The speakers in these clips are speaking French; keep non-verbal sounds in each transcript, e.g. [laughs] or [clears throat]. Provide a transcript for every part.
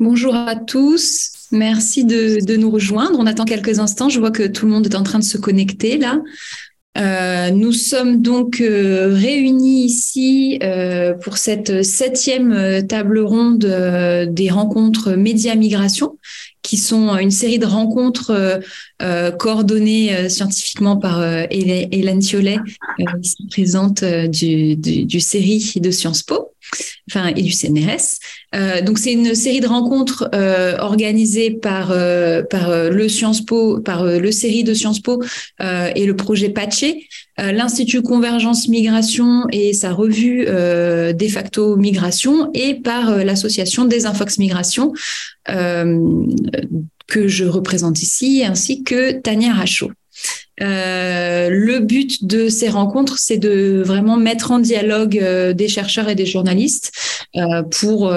Bonjour à tous, merci de, nous rejoindre. On attend quelques instants, je vois que tout le monde est en train de se connecter là. Euh, nous sommes donc euh, réunis ici euh, pour cette septième table ronde des rencontres Média Migration, qui sont une série de rencontres coordonnées scientifiquement par Hélène Thiollet, ici présente du, du, du série de Sciences Po enfin et du CNRS. Euh, donc c'est une série de rencontres euh, organisées par euh, par le Sciences Po, par le série de Sciences Po et le projet Patché, l'Institut Convergence Migration et sa revue de facto Migration et par l'association des Infox Migration que je représente ici, ainsi que Tania Rachaud. Euh, le but de ces rencontres, c'est de vraiment mettre en dialogue euh, des chercheurs et des journalistes euh, pour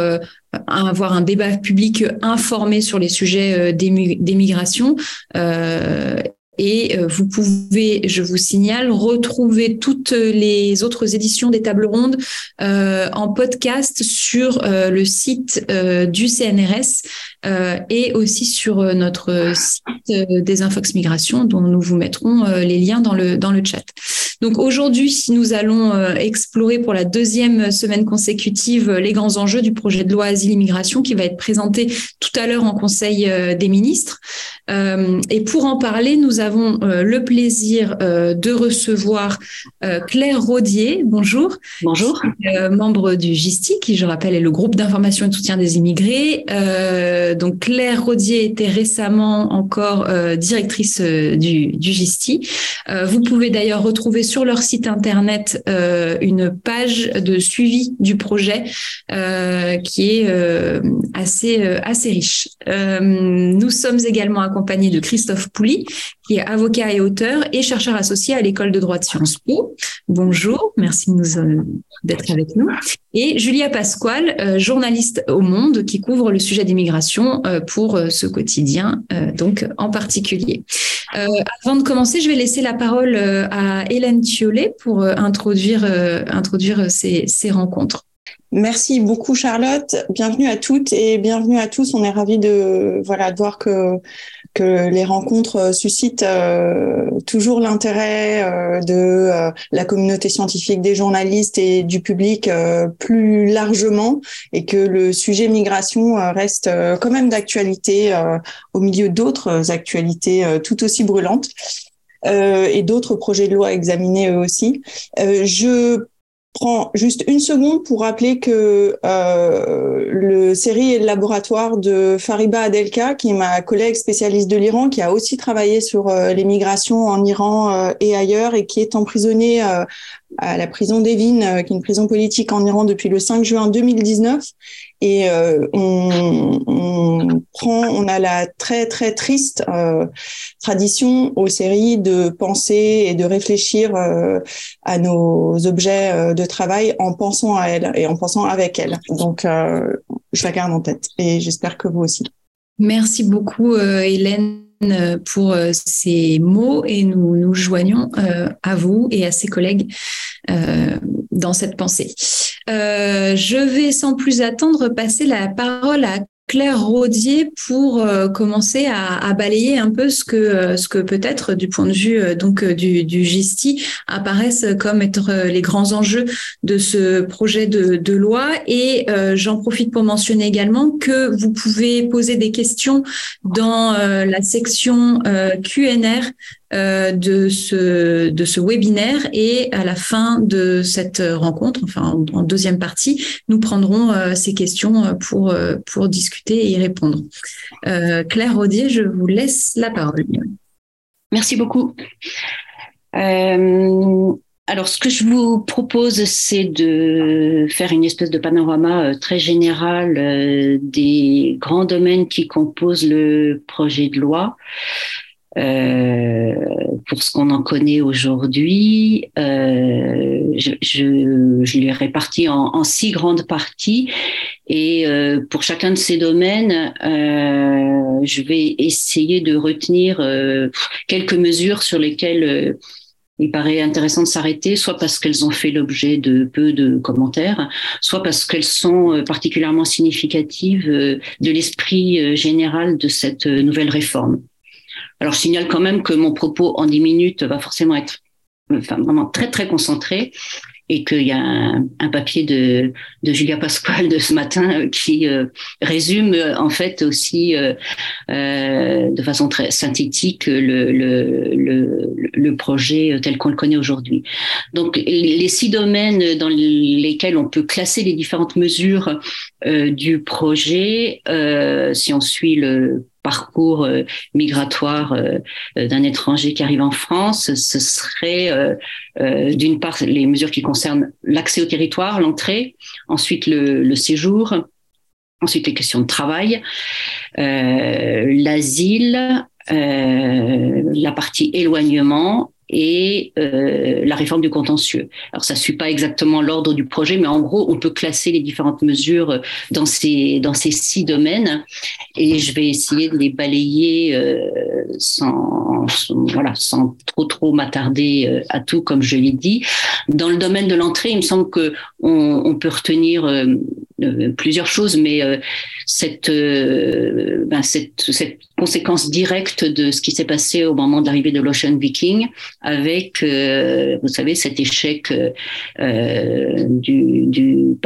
avoir un débat public informé sur les sujets des, des migrations et euh, vous pouvez, je vous signale, retrouver toutes les autres éditions des tables rondes euh, en podcast sur euh, le site du CNRS et aussi sur notre site des Infox Migration, dont nous vous mettrons les liens dans le, dans le chat. Donc aujourd'hui, nous allons explorer pour la deuxième semaine consécutive les grands enjeux du projet de loi Asile-Immigration qui va être présenté tout à l'heure en Conseil des ministres. et pour en parler, nous avons euh, le plaisir euh, de recevoir euh, Claire Rodier. Bonjour. Bonjour. membre du GISTI, qui, je rappelle, est le groupe d'information et de soutien des immigrés. donc, Claire Rodier était récemment encore directrice du, du GISTI. vous pouvez d'ailleurs retrouver sur leur site internet une page de suivi du projet qui est assez, assez riche. nous sommes également accompagnés de Christophe Pouli, qui est avocat et auteur et chercheur associé à l'école de droit de Sciences Po. Bonjour, merci d'être avec nous. Et Julia Pasquale, euh, journaliste au Monde, qui couvre le sujet d'immigration euh, pour euh, ce quotidien, donc en particulier. avant de commencer, je vais laisser la parole à Hélène Thiollet pour introduire, ces, rencontres. Merci beaucoup Charlotte. Bienvenue à toutes et bienvenue à tous. On est ravis de voir que que les rencontres suscitent euh, toujours l'intérêt euh, de euh, la communauté scientifique, des journalistes et du public plus largement et que le sujet migration reste quand même d'actualité au milieu d'autres actualités tout aussi brûlantes. et d'autres projets de loi examinés eux aussi. je prends juste une seconde pour rappeler que euh, le série est le laboratoire de Fariba Adelka, qui est ma collègue spécialiste de l'Iran, qui a aussi travaillé sur euh, les migrations en Iran euh, et ailleurs et qui est emprisonnée euh, à la prison d'Evin, qui est une prison politique en Iran depuis le 5 juin 2019. Et euh, on, prend, on a la très très triste euh, tradition aux séries de penser et de réfléchir euh, à nos objets de travail en pensant à elle et en pensant avec elle. Donc, je la garde en tête et j'espère que vous aussi. Merci beaucoup, Hélène pour ces mots et nous nous joignons à vous et à ses collègues dans cette pensée. Euh, je vais sans plus attendre passer la parole à Claire Rodier pour euh, commencer à, balayer un peu ce que euh, ce que peut-être du point de vue euh, donc du, du GISTI apparaissent comme être les grands enjeux de ce projet de, de loi et j'en profite pour mentionner également que vous pouvez poser des questions dans la section QNR euh, de ce webinaire et à la fin de cette rencontre, enfin en, deuxième partie, nous prendrons euh, ces questions pour pour discuter et y répondre. Euh, Claire Rodier, je vous laisse la parole. Merci beaucoup. Euh, alors, ce que je vous propose, c'est de faire une espèce de panorama très général des grands domaines qui composent le projet de loi. Euh, pour ce qu'on en connaît aujourd'hui, euh, je, je, je l'ai réparti en, en, six grandes parties et euh, pour chacun de ces domaines, euh, je vais essayer de retenir euh, quelques mesures sur lesquelles il paraît intéressant de s'arrêter, soit parce qu'elles ont fait l'objet de peu de commentaires, soit parce qu'elles sont particulièrement significatives de l'esprit général de cette nouvelle réforme. Alors, je signale quand même que mon propos en dix minutes va forcément être vraiment très, très concentré et qu'il y a un, papier de, de, Julia Pasquale de ce matin qui résume en fait aussi de façon très synthétique le, le, le, le projet tel qu'on le connaît aujourd'hui. Donc les six domaines dans lesquels on peut classer les différentes mesures euh, du projet, euh, si on suit le parcours euh, migratoire euh, d'un étranger qui arrive en France, ce serait euh, d'une part les mesures qui concernent l'accès au territoire, l'entrée, ensuite le, le, séjour, ensuite les questions de travail, l'asile, la partie éloignement et euh, la réforme du contentieux. Alors ça suit pas exactement l'ordre du projet, mais en gros on peut classer les différentes mesures dans ces dans ces six domaines et je vais essayer de les balayer euh, sans, voilà sans trop trop m'attarder euh, à tout comme je l'ai dit. Dans le domaine de l'entrée, il me semble que on, on peut retenir plusieurs choses, mais euh, cette, euh, ben cette, cette, conséquence directe de ce qui s'est passé au moment de l'arrivée de l'Ocean Viking, avec, vous savez, cet échec du, du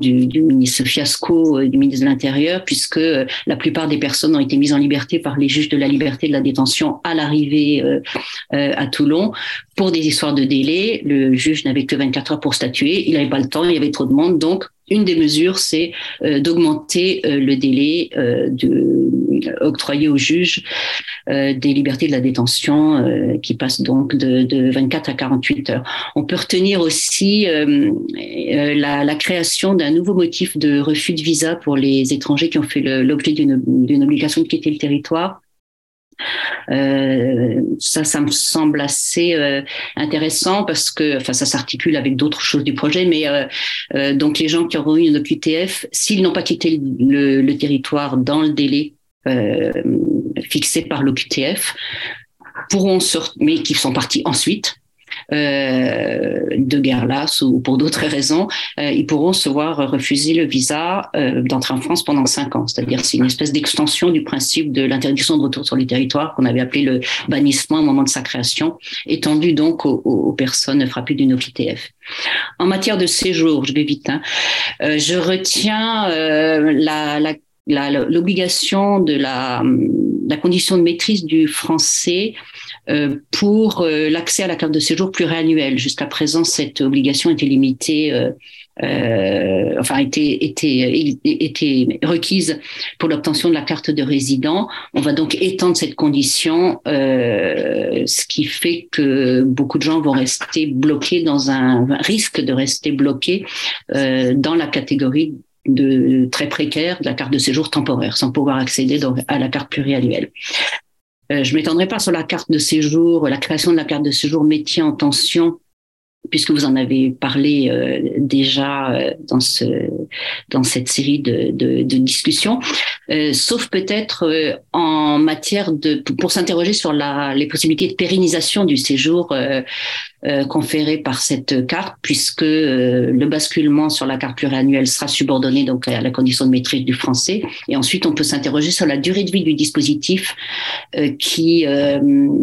du, du ministre fiasco du ministre de l'Intérieur, puisque la plupart des personnes ont été mises en liberté par les juges de la liberté de la détention à l'arrivée à Toulon pour des histoires de délai. Le juge n'avait que 24 heures pour statuer, il n'avait pas le temps, il y avait trop de monde, donc une des mesures, c'est euh, d'augmenter euh, le délai euh, de, octroyé aux juges des libertés de la détention qui passe donc de, 24 à 48 heures. On peut retenir aussi la, création d'un nouveau motif de refus de visa pour les étrangers qui ont fait l'objet d'une obligation de quitter le territoire euh, ça, ça me semble assez euh, intéressant parce que, enfin, ça s'articule avec d'autres choses du projet, mais euh, donc les gens qui auront eu une OQTF, s'ils n'ont pas quitté le, le, territoire dans le délai fixé par l'OQTF, pourront sortir, mais qui sont partis ensuite, euh, de guerre lasse ou pour d'autres raisons, euh, ils pourront se voir refuser le visa euh, d'entrer en France pendant cinq ans. C'est-à-dire c'est une espèce d'extension du principe de l'interdiction de retour sur le territoire qu'on avait appelé le bannissement au moment de sa création, étendu donc aux, personnes frappées d'une OQTF. En matière de séjour, je vais vite, hein, je retiens la, la l'obligation de la, la condition de maîtrise du français euh, pour euh, l'accès à la carte de séjour pluriannuelle. Jusqu'à présent, cette obligation était limitée, euh, euh, enfin était, était, était requise pour l'obtention de la carte de résident. On va donc étendre cette condition, euh, ce qui fait que beaucoup de gens vont rester bloqués dans un risque de rester bloqués dans la catégorie de très précaire de la carte de séjour temporaire, sans pouvoir accéder donc à la carte pluriannuelle. Euh, je m'étendrai pas sur la carte de séjour, la création de la carte de séjour métier en tension, puisque vous en avez parlé euh, déjà euh, dans ce dans cette série de, de, de discussions, sauf peut-être en matière de pour s'interroger sur la, les possibilités de pérennisation du séjour euh, conféré par cette carte, puisque euh, le basculement sur la carte pluriannuelle sera subordonné donc à la condition de maîtrise du français. Et ensuite, on peut s'interroger sur la durée de vie du dispositif, euh, qui,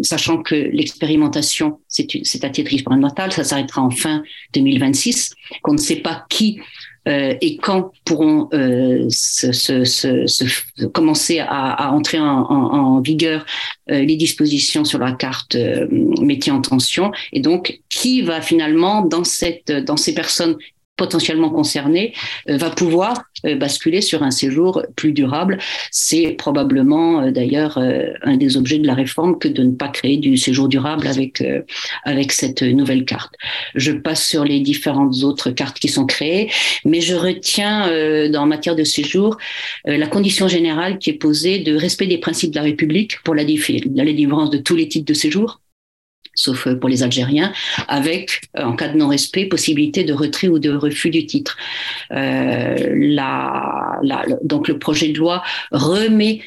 sachant que l'expérimentation, c'est à titre expérimental, ça s'arrêtera en fin 2026, qu'on ne sait pas qui euh, et quand pourront euh, se, commencer à, entrer en, vigueur euh, les dispositions sur la carte métier en tension? Et donc qui va finalement dans ces personnes potentiellement concerné euh, va pouvoir euh, basculer sur un séjour plus durable. C'est probablement euh, d'ailleurs un des objets de la réforme que de ne pas créer du séjour durable avec avec cette nouvelle carte. Je passe sur les différentes autres cartes qui sont créées, mais je retiens dans matière de séjour la condition générale qui est posée de respect des principes de la République pour la, la délivrance de tous les types de séjour sauf pour les Algériens, avec, en cas de non-respect, possibilité de retrait ou de refus du titre. La, donc le projet de loi remet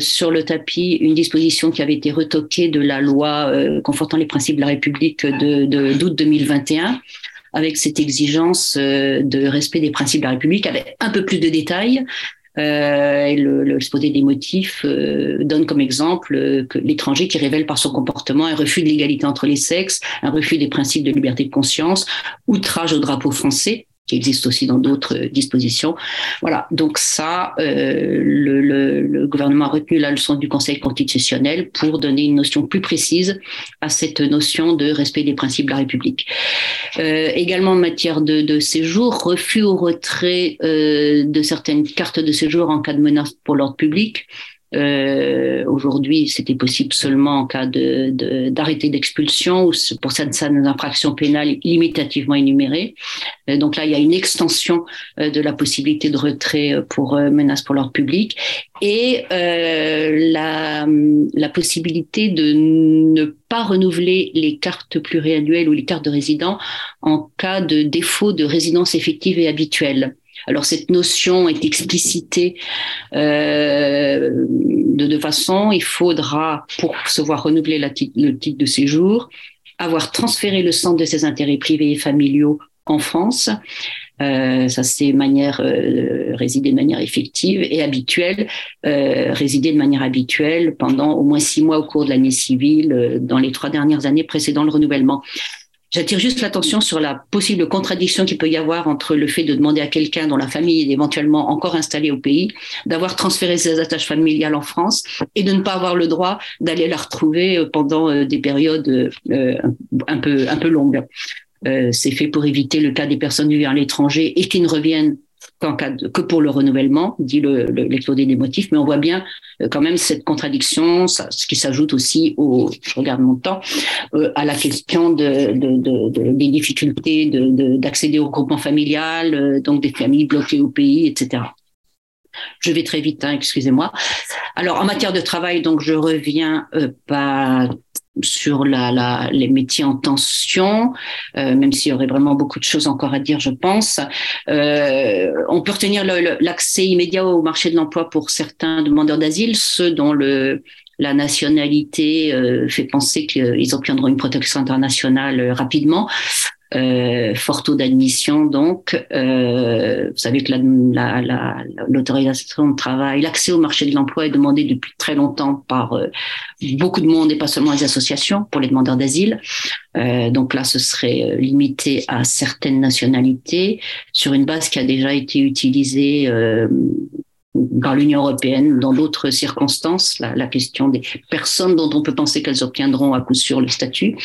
sur le tapis une disposition qui avait été retoquée de la loi confortant les principes de la République de d'août 2021 avec cette exigence euh, de respect des principes de la République, avec un peu plus de détails. Euh, et l'exposé des motifs euh, donne comme exemple que l'étranger qui révèle par son comportement un refus de l'égalité entre les sexes, un refus des principes de liberté de conscience, outrage au drapeau français, qui existe aussi dans d'autres euh, dispositions. Voilà, donc ça, euh, le, gouvernement a retenu la leçon du Conseil constitutionnel pour donner une notion plus précise à cette notion de respect des principes de la République. Euh, également en matière de, de, séjour, refus au retrait euh, de certaines cartes de séjour en cas de menace pour l'ordre public. Euh, Aujourd'hui, c'était possible seulement en cas d'arrêté de, d'expulsion ou pour certaines infractions pénales limitativement énumérées. Euh, donc là, il y a une extension euh, de la possibilité de retrait euh, pour menace pour l'ordre public et la, la possibilité de ne pas renouveler les cartes pluriannuelles ou les cartes de résident en cas de défaut de résidence effective et habituelle. Alors cette notion est explicitée euh, de deux façons. Il faudra, pour se voir renouveler le titre de séjour, avoir transféré le centre de ses intérêts privés et familiaux en France. Euh, ça c'est manière euh, résider de manière effective et habituelle, résider de manière habituelle pendant au moins six mois au cours de l'année civile dans les trois dernières années précédant le renouvellement. J'attire juste l'attention sur la possible contradiction qu'il peut y avoir entre le fait de demander à quelqu'un dont la famille est éventuellement encore installée au pays, d'avoir transféré ses attaches familiales en France et de ne pas avoir le droit d'aller la retrouver euh, pendant euh, des périodes euh, un peu un peu longues. C'est fait pour éviter le cas des personnes vivant à l'étranger et qui ne reviennent qu'en cas que pour le renouvellement, dit l'exposé le, des motifs, mais on voit bien euh, quand même cette contradiction, ça, ce qui s'ajoute aussi au, je regarde mon temps, euh, à la question de, de des difficultés d'accéder au groupement familial, euh, donc des familles bloquées au pays, etc. Je vais très vite, hein, excusez-moi. Alors, en matière de travail, donc je reviens euh, pas sur la, la, les métiers en tension, euh, même s'il y aurait vraiment beaucoup de choses encore à dire, je pense. Euh, on peut retenir l'accès immédiat au marché de l'emploi pour certains demandeurs d'asile, ceux dont le, la nationalité euh, fait penser qu'ils obtiendront une protection internationale euh, rapidement euh, fort taux d'admission. Donc, euh, vous savez que l'autorisation la, la, de travail, l'accès au marché de l'emploi est demandé depuis très longtemps par euh, beaucoup de monde et pas seulement les associations pour les demandeurs d'asile. Euh, donc là, ce serait euh, limité à certaines nationalités sur une base qui a déjà été utilisée par l'Union européenne dans d'autres circonstances, la, la, question des personnes dont on peut penser qu'elles obtiendront à coup sûr le statut.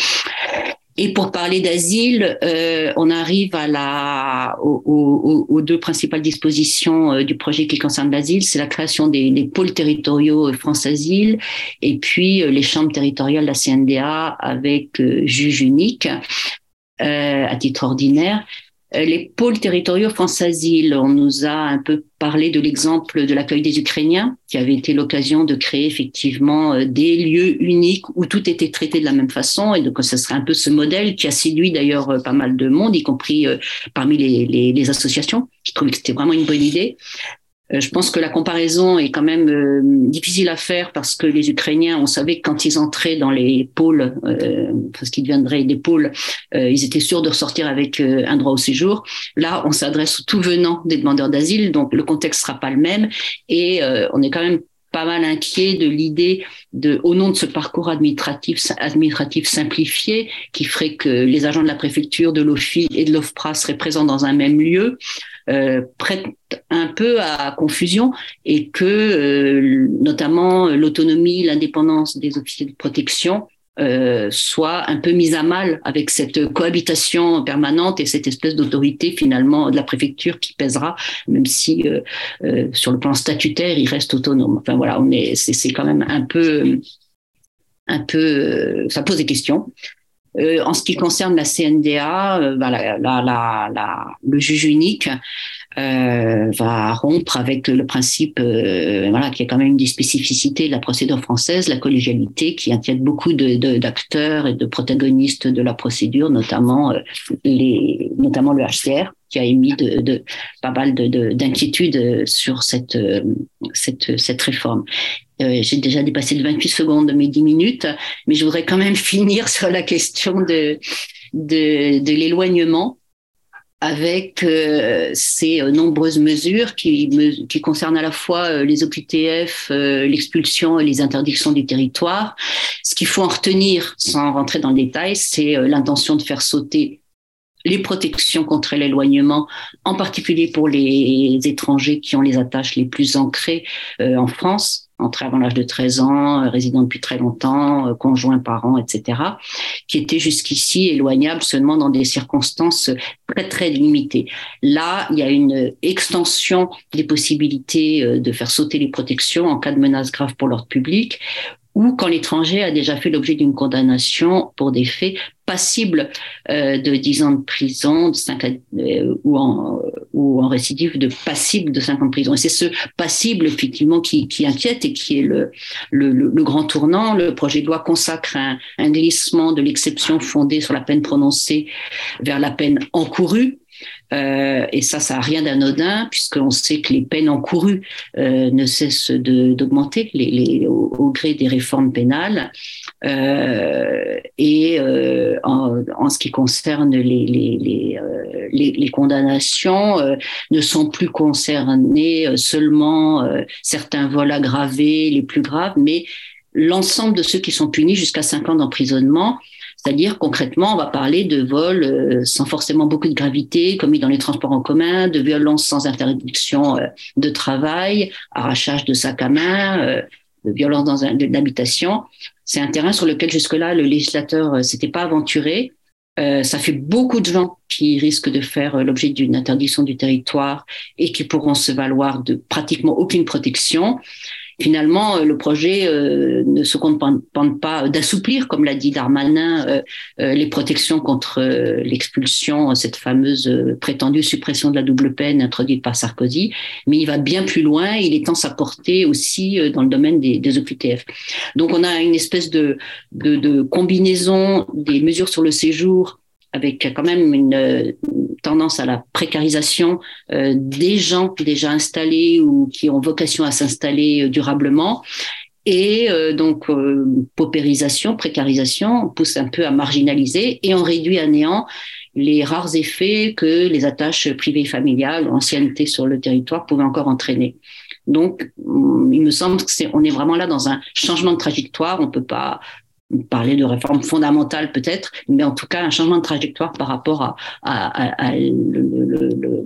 Et pour parler d'asile, euh, on arrive à la, aux, aux, deux principales dispositions euh, du projet qui concerne l'asile, c'est la création des, des, pôles territoriaux France Asile et puis euh, les chambres territoriales de la CNDA avec euh, juge unique à titre ordinaire. Euh, les pôles territoriaux France Asile, on nous a un peu parlé de l'exemple de l'accueil des Ukrainiens, qui avait été l'occasion de créer effectivement euh, des lieux uniques où tout était traité de la même façon. Et donc, ce serait un peu ce modèle qui a séduit d'ailleurs euh, pas mal de monde, y compris parmi les, associations, qui trouvaient que c'était vraiment une bonne idée. Euh, je pense que la comparaison est quand même euh, difficile à faire parce que les Ukrainiens, on savait que quand ils entraient dans les pôles, euh, parce qu'ils deviendraient des pôles, euh, ils étaient sûrs de ressortir avec euh, un droit au séjour. Là, on s'adresse aux tout venant des demandeurs d'asile, donc le contexte sera pas le même et on est quand même pas mal inquiet de l'idée de, au nom de ce parcours administratif, administratif simplifié, qui ferait que les agents de la préfecture, de l'OFI et de l'OFPRA seraient présents dans un même lieu, euh, prête un peu à confusion et que euh, notamment l'autonomie, l'indépendance des officiers de protection euh, soit un peu mise à mal avec cette cohabitation permanente et cette espèce d'autorité finalement de la préfecture qui pèsera, même si euh, euh, sur le plan statutaire il reste autonome. Enfin voilà, on est, c'est quand même un peu, un peu, ça pose des questions. Euh, en ce qui concerne la CNDA, euh, ben la, le juge unique, euh, va rompre avec le principe, euh, voilà, qui est quand même une des spécificités de la procédure française, la collégialité, qui inquiète beaucoup d'acteurs et de protagonistes de la procédure, notamment notamment le HCR, qui a émis pas mal d'inquiétudes sur cette, cette réforme. J'ai déjà dépassé de 28 secondes de mes 10 minutes, mais je voudrais quand même [laughs] finir sur la question de, de, l'éloignement avec euh, ces euh, nombreuses mesures qui, qui, concernent à la fois euh, les OQTF, l'expulsion et les interdictions du territoire. Ce qu'il faut en retenir, sans rentrer dans le détail, c'est l'intention de faire sauter les protections contre l'éloignement, en particulier pour les étrangers qui ont les attaches les plus ancrées en France, entrés avant l'âge de 13 ans, résidents depuis très longtemps, conjoints, parents, etc., qui étaient jusqu'ici éloignables seulement dans des circonstances très très limitées. Là, il y a une extension des possibilités de faire sauter les protections en cas de menace grave pour l'ordre public ou quand l'étranger a déjà fait l'objet d'une condamnation pour des faits passibles euh, de 10 ans de prison de 5, euh, ou, en, récidive de passible de 5 ans de prison. Et c'est ce passible, effectivement, qui, qui inquiète et qui est le, grand tournant. Le projet de loi consacre un, un glissement de l'exception fondée sur la peine prononcée vers la peine encourue euh, et ça, ça n'a rien d'anodin, puisqu'on sait que les peines encourues euh, ne cessent d'augmenter au, gré des réformes pénales. Euh, et en, ce qui concerne les, condamnations, ne sont plus concernées seulement certains vols aggravés, les plus graves, mais l'ensemble de ceux qui sont punis jusqu'à cinq ans d'emprisonnement c'est-à-dire concrètement, on va parler de vols euh, sans forcément beaucoup de gravité, commis dans les transports en commun, de violences sans interdiction euh, de travail, arrachage de sac à main, euh, de violence dans une habitation. C'est un terrain sur lequel jusque-là le législateur s'était pas aventuré. ça fait beaucoup de gens qui risquent de faire l'objet d'une interdiction du territoire et qui pourront se valoir de pratiquement aucune protection finalement, euh, le projet euh, ne se contente pas d'assouplir, comme l'a dit Darmanin, euh, les protections contre l'expulsion, cette fameuse prétendue suppression de la double peine introduite par Sarkozy, mais il va bien plus loin. Il étend sa portée aussi dans le domaine des, OQTF. Donc, on a une espèce de combinaison des mesures sur le séjour avec quand même une tendance à la précarisation euh, des gens déjà installés ou qui ont vocation à s'installer euh, durablement. Et euh, donc, paupérisation, précarisation, pousse un peu à marginaliser et on réduit à néant les rares effets que les attaches privées familiales, ancienneté sur le territoire pouvaient encore entraîner. Donc, il me semble que c'est, on est vraiment là dans un changement de trajectoire. On peut pas parler de réforme fondamentale peut-être, mais en tout cas un changement de trajectoire par rapport à,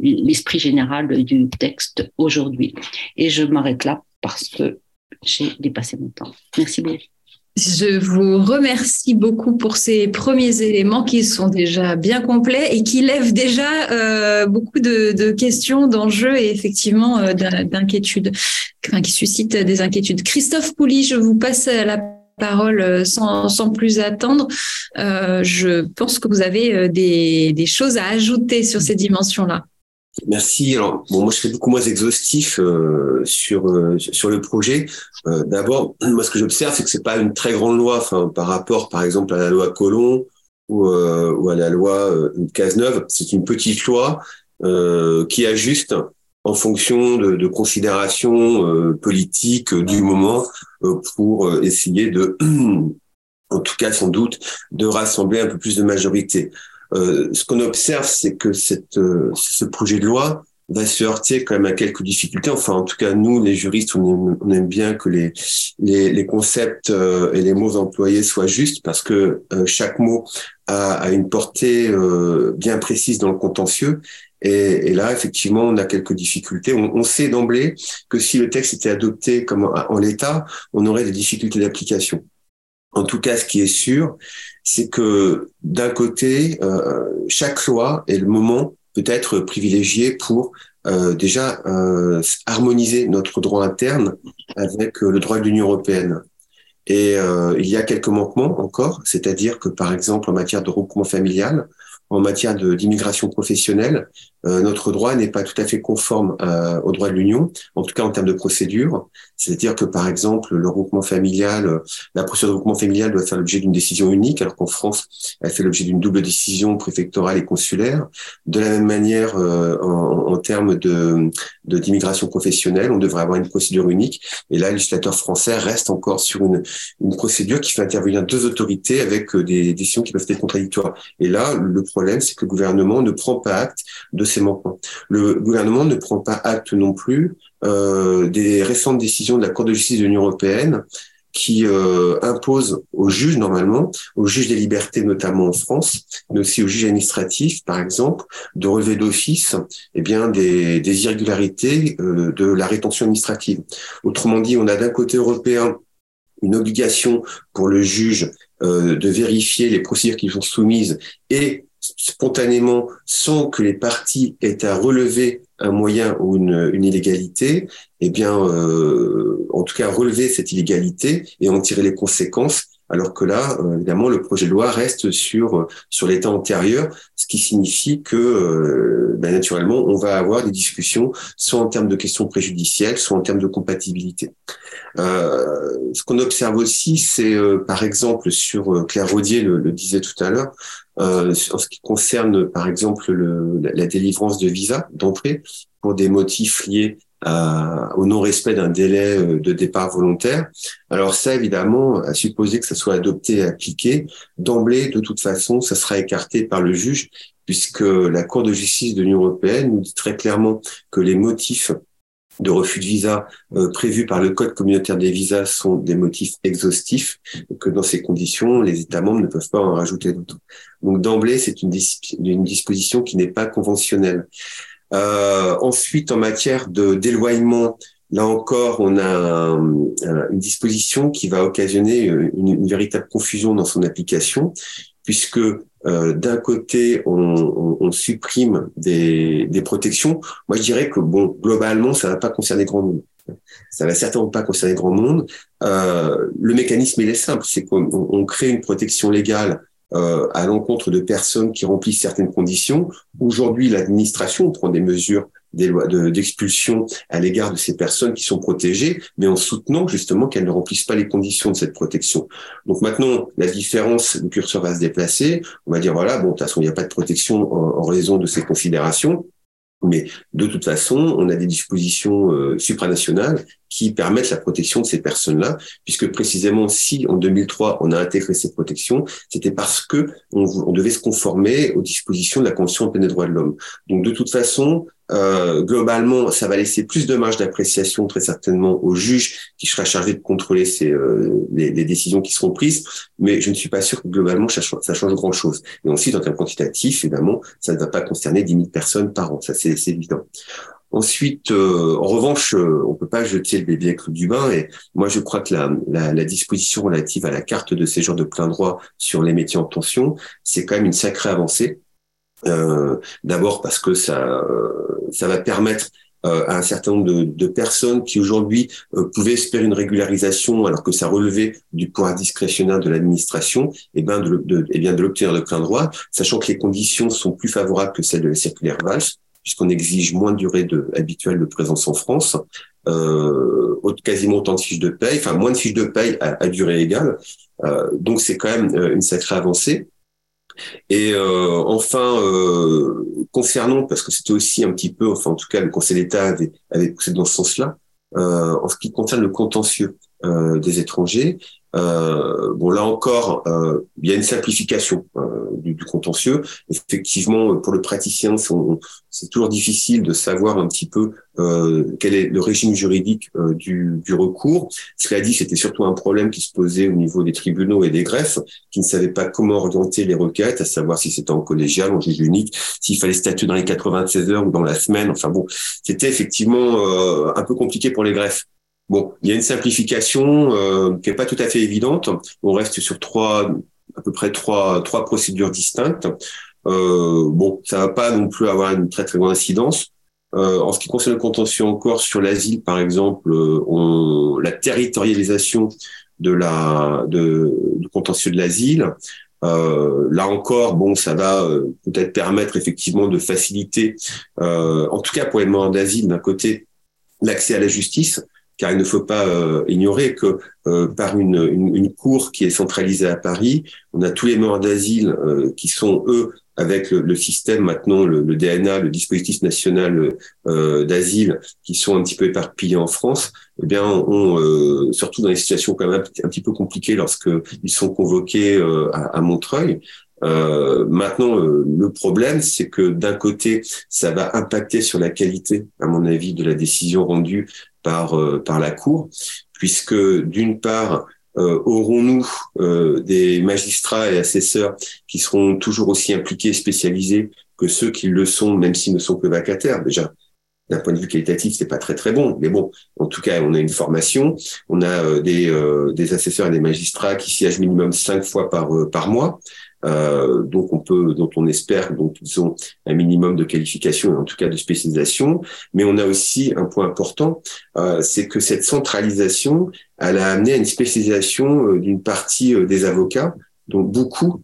l'esprit général du texte aujourd'hui. Et je m'arrête là parce que j'ai dépassé mon temps. Merci beaucoup. Je vous remercie beaucoup pour ces premiers éléments qui sont déjà bien complets et qui lèvent déjà euh, beaucoup de, questions, d'enjeux et effectivement euh, d'inquiétudes, enfin, qui suscitent des inquiétudes. Christophe Pouly, je vous passe la parole euh, sans, plus attendre. Euh, je pense que vous avez euh, des, choses à ajouter sur ces dimensions-là. Merci. Alors, bon, moi, je serai beaucoup moins exhaustif sur le projet. D'abord, [clears throat] moi, ce que j'observe, c'est que c'est pas une très grande loi, enfin, par rapport, par exemple, à la loi Colomb ou, ou à la loi Cazeneuve. C'est une petite loi qui ajuste en fonction de, de considérations euh, politiques du moment euh, pour euh, essayer de, [clears throat] en tout cas sans doute, de rassembler un peu plus de majorité. ce qu'on observe, c'est que cette, ce projet de loi va se heurter quand même à quelques difficultés. Enfin, en tout cas, nous, les juristes, on aime, on aime bien que les, les, les, concepts et les mots employés soient justes parce que chaque mot a, a une portée bien précise dans le contentieux et, et, là, effectivement, on a quelques difficultés. On, on sait d'emblée que si le texte était adopté comme en, l'état, on aurait des difficultés d'application. En tout cas, ce qui est sûr, c'est que d'un côté, euh, chaque loi et le moment peut être privilégié pour euh, déjà euh, harmoniser notre droit interne avec le droit de l'Union européenne. Et euh, il y a quelques manquements encore, c'est-à-dire que par exemple en matière de regroupement familial, en matière d'immigration professionnelle, euh, notre droit n'est pas tout à fait conforme euh, au droit de l'Union, en tout cas en termes de procédure. C'est-à-dire que, par exemple, le regroupement familial, euh, la procédure de regroupement familial doit faire l'objet d'une décision unique, alors qu'en France, elle fait l'objet d'une double décision préfectorale et consulaire. De la même manière, en, en, termes de d'immigration professionnelle, on devrait avoir une procédure unique. Et là, le législateur français reste encore sur une, une procédure qui fait intervenir deux autorités avec des décisions qui peuvent être contradictoires. Et là, le problème, c'est que le gouvernement ne prend pas acte de ces manquements. Le gouvernement ne prend pas acte non plus euh, des récentes décisions de la Cour de justice de l'Union européenne qui euh, impose aux juges normalement, aux juges des libertés notamment en France, mais aussi aux juges administratifs par exemple, de relever d'office eh bien des, irrégularités euh, de la rétention administrative. Autrement dit, on a d'un côté européen une obligation pour le juge euh, de vérifier les procédures qui sont soumises et spontanément sans que les parties aient à relever un moyen ou une, une illégalité, eh bien, euh, en tout cas, relever cette illégalité et en tirer les conséquences. Alors que là, euh, évidemment, le projet de loi reste sur sur l'état antérieur, ce qui signifie que euh, ben, naturellement, on va avoir des discussions soit en termes de questions préjudicielles, soit en termes de compatibilité. Euh, ce qu'on observe aussi, c'est par exemple sur Claire Rodier le, le disait tout à l'heure, euh, en ce qui concerne, par exemple, le, la, délivrance de visa d'entrée pour des motifs liés à, au non-respect d'un délai euh, de départ volontaire. Alors ça, évidemment, à supposer que ça soit adopté et appliqué, d'emblée, de toute façon, ça sera écarté par le juge, puisque la Cour de justice de l'Union européenne nous dit très clairement que les motifs de refus de visa euh, prévus par le Code communautaire des visas sont des motifs exhaustifs, que dans ces conditions, les États membres ne peuvent pas en rajouter d'autres. Donc d'emblée, c'est une, disposition qui n'est pas conventionnelle. Euh, ensuite, en matière de d'éloignement, là encore, on a une disposition qui va occasionner une, véritable confusion dans son application, puisque euh, d'un côté, on, supprime des, des, protections. Moi, je dirais que bon, globalement, ça va pas concerner grand monde. Ça va certainement pas concerner grand monde. Euh, le mécanisme il est simple, c'est qu'on on crée une protection légale euh, à l'encontre de personnes qui remplissent certaines conditions. Aujourd'hui, l'administration prend des mesures d'expulsion à l'égard de ces personnes qui sont protégées, mais en soutenant justement qu'elles ne remplissent pas les conditions de cette protection. Donc maintenant, la différence, le curseur va se déplacer. On va dire voilà, bon, de toute façon, il n'y a pas de protection en, raison de ces considérations. Mais de toute façon, on a des dispositions euh, supranationales qui permettent la protection de ces personnes-là, puisque précisément si en 2003 on a intégré ces protections, c'était parce que on, on, devait se conformer aux dispositions de la Convention des droits de l'homme. Donc de toute façon, euh, globalement, ça va laisser plus de marge d'appréciation très certainement au juge qui sera chargé de contrôler ces, euh, les, décisions qui seront prises, mais je ne suis pas sûr que globalement ça, change grand-chose. Et ensuite, en termes quantitatifs, évidemment, ça ne va pas concerner 10 000 personnes par an, ça c'est évident. Ensuite, euh, en revanche, euh, on peut pas jeter le bébé avec du bain. Et moi, je crois que la, la, la, disposition relative à la carte de séjour de plein droit sur les métiers en tension, c'est quand même une sacrée avancée. Euh, D'abord parce que ça, ça va permettre euh, à un certain nombre de, de personnes qui aujourd'hui euh, pouvaient espérer une régularisation alors que ça relevait du pouvoir discrétionnaire de l'administration, et eh ben de, de, et eh bien de l'obtenir de plein droit, sachant que les conditions sont plus favorables que celles de la circulaire Valls puisqu'on exige moins de durée de, habituelle de présence en France, euh, quasiment autant de fiches de paye, enfin moins de fiches de paye à, à durée égale. Euh, donc c'est quand même euh, une sacrée avancée. Et euh, enfin, euh, concernant, parce que c'était aussi un petit peu, enfin en tout cas le Conseil d'État avait, avait poussé dans ce sens-là, euh, en ce qui concerne le contentieux des étrangers, euh, bon, là encore, euh, il y a une simplification euh, du, du, contentieux. Effectivement, pour le praticien, c'est toujours difficile de savoir un petit peu euh, quel est le régime juridique euh, du, du, recours. Cela dit, c'était surtout un problème qui se posait au niveau des tribunaux et des greffes, qui ne savaient pas comment orienter les requêtes, à savoir si c'était en collégial, en juge unique, s'il fallait statuer dans les 96 heures ou dans la semaine. Enfin bon, c'était effectivement euh, un peu compliqué pour les greffes. Bon, il y a une simplification euh, qui est pas tout à fait évidente. On reste sur trois, à peu près trois, trois procédures distinctes. Euh, bon, ça va pas non plus avoir une très très grande incidence. Euh, en ce qui concerne le contentieux encore sur l'asile, par exemple, euh, on, la territorialisation de la de, du contentieux de l'asile, là encore, bon, ça va peut-être permettre effectivement de faciliter, en tout cas pour les demandeurs d'asile d'un côté, l'accès à la justice, car il ne faut pas ignorer que par une, une, cour qui est centralisée à Paris, on a tous les morts d'asile qui sont eux avec le, système maintenant, le, DNA, le dispositif national euh, d'asile, qui sont un petit peu éparpillés en France, eh bien, on, euh, surtout dans des situations quand même un, petit peu compliquées lorsque ils sont convoqués euh, à, Montreuil. Maintenant, le problème, c'est que d'un côté, ça va impacter sur la qualité, à mon avis, de la décision rendue par par la Cour, puisque d'une part, euh, aurons-nous euh, des magistrats et assesseurs qui seront toujours aussi impliqués et spécialisés que ceux qui le sont, même s'ils ne sont que vacataires. Déjà, d'un point de vue qualitatif, c'est pas très très bon, mais bon, en tout cas, on a une formation, on a euh, des, des assesseurs et des magistrats qui siègent minimum cinq fois par par mois. Euh, donc on peut, dont on espère donc ils ont un minimum de qualification en tout cas de spécialisation. Mais on a aussi un point important, euh, c'est que cette centralisation, elle a amené à une spécialisation euh, d'une partie euh, des avocats, dont beaucoup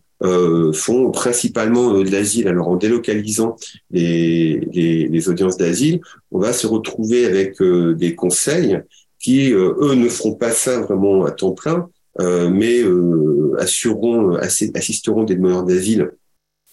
font principalement de l'asile. Alors en délocalisant les, les, les audiences d'asile, on va se retrouver avec des conseils qui, eux, ne feront pas ça vraiment à temps plein, euh, mais euh, assureront, assisteront des demandeurs d'asile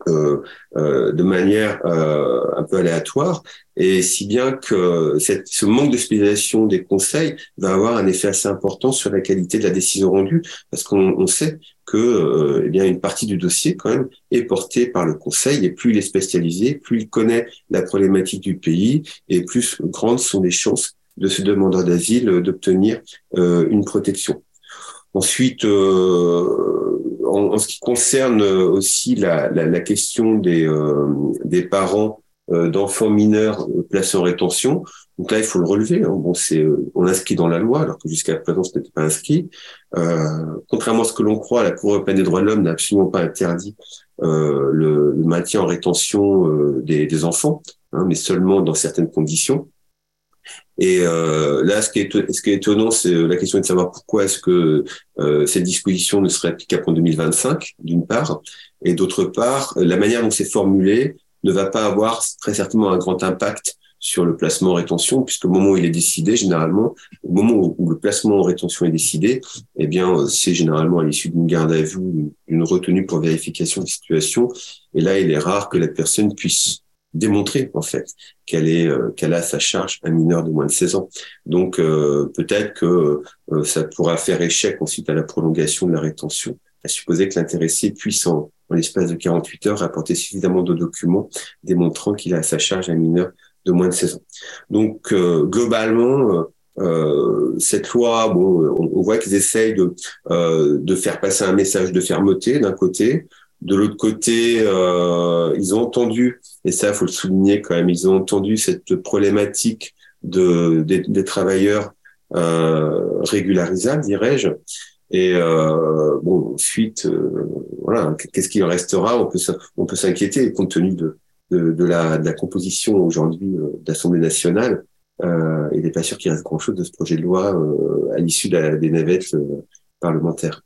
euh, euh, de manière euh, un peu aléatoire, et si bien que cette, ce manque de spécialisation des conseils va avoir un effet assez important sur la qualité de la décision rendue, parce qu'on on sait que eh bien une partie du dossier quand même est portée par le conseil, et plus il est spécialisé, plus il connaît la problématique du pays, et plus grandes sont les chances de ce demandeur d'asile d'obtenir une protection. Ensuite, euh, en, ce qui concerne aussi la, la, la question des, euh, des parents euh, d'enfants mineurs placés en rétention, donc là, il faut le relever. Hein. Bon, c'est on inscrit dans la loi, alors que jusqu'à présent, ce n'était pas inscrit. contrairement à ce que l'on croit, la Cour européenne des droits de l'homme n'a absolument pas interdit le, le, maintien en rétention des, des enfants, hein, mais seulement dans certaines conditions. Et euh, là, ce qui est, étonnant, c'est euh, la question de savoir pourquoi est-ce que euh, cette disposition ne serait applicable qu'en 2025, d'une part, et d'autre part, la manière dont c'est formulé ne va pas avoir très certainement un grand impact sur le placement en rétention, puisque au moment où il est décidé, généralement, au moment où le placement en rétention est décidé, eh bien, c'est généralement à l'issue d'une garde à vue, d'une retenue pour vérification de situation. Et là, il est rare que la personne puisse démontrer en fait qu'elle est euh, qu'elle a sa charge un mineur de moins de 16 ans. Donc euh, peut-être que euh, ça pourra faire échec ensuite à la prolongation de la rétention. À supposer que l'intéressé puisse en, en l'espace de 48 heures apporter suffisamment de documents démontrant qu'il a à sa charge un mineur de moins de 16 ans. Donc globalement cette loi, bon, on, on voit qu'ils essayent de, de faire passer un message de fermeté d'un côté, de l'autre côté, euh, ils ont entendu, et ça, faut le souligner quand même, ils ont entendu cette problématique de, des, travailleurs euh, régularisables, dirais-je. Et euh, bon, euh, voilà, qu'est-ce qui en restera? On peut s'inquiéter compte tenu de, de, de, la, de composition aujourd'hui euh, d'Assemblée nationale. Euh, il n'est pas sûr qu'il reste grand-chose de ce projet de loi à l'issue des navettes parlementaires.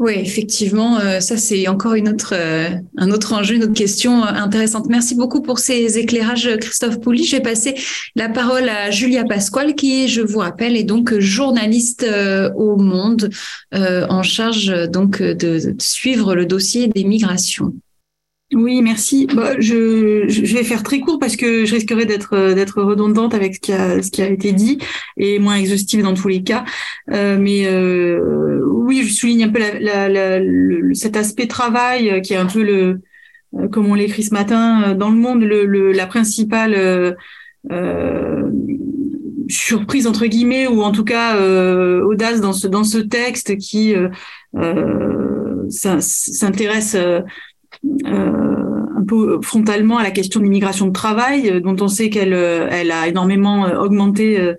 Oui, effectivement, euh, ça c'est encore une autre, euh, un autre enjeu, une autre question euh, intéressante. Merci beaucoup pour ces éclairages, Christophe Pouli. Je vais passer la parole à Julia Pasquale, qui, je vous rappelle, est donc journaliste au Monde, en charge donc de suivre le dossier des migrations. Oui, merci. Bah, je, je, vais faire très court parce que je risquerais d'être d'être redondante avec ce qui a ce qui a été dit et moins exhaustive dans tous les cas. Euh, mais euh, oui, je souligne un peu la, la, cet aspect travail euh, qui est un peu le euh, comme on l'écrit ce matin dans le monde le, la principale euh, surprise entre guillemets ou en tout cas audace dans ce dans ce texte qui s'intéresse euh, un peu frontalement à la question de l'immigration de travail, euh, dont on sait qu'elle euh, elle a énormément augmenté euh,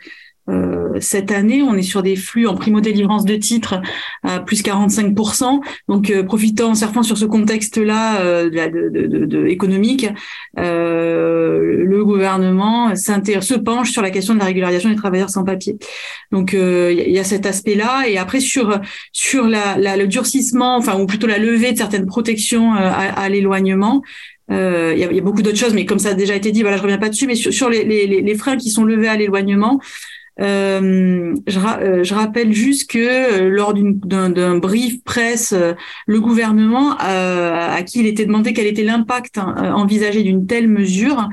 cette année, on est sur des flux en primo-délivrance de titres à plus 45%. Donc, euh, profitant, surfant sur ce contexte-là euh, de, de, de, économique, euh, le gouvernement se penche sur la question de la régularisation des travailleurs sans papier. Donc, il y, a cet aspect-là. Et après, sur sur la, la, le durcissement, enfin, ou plutôt la levée de certaines protections à, à l'éloignement, il y, a, y, a, beaucoup d'autres choses, mais comme ça a déjà été dit, voilà, je reviens pas dessus. Mais sur, sur les, les, les, freins qui sont levés à l'éloignement, euh, je, euh, je, rappelle juste que euh, lors d'un brief presse, le gouvernement, à qui il était demandé quel était l'impact hein, envisagé d'une telle mesure,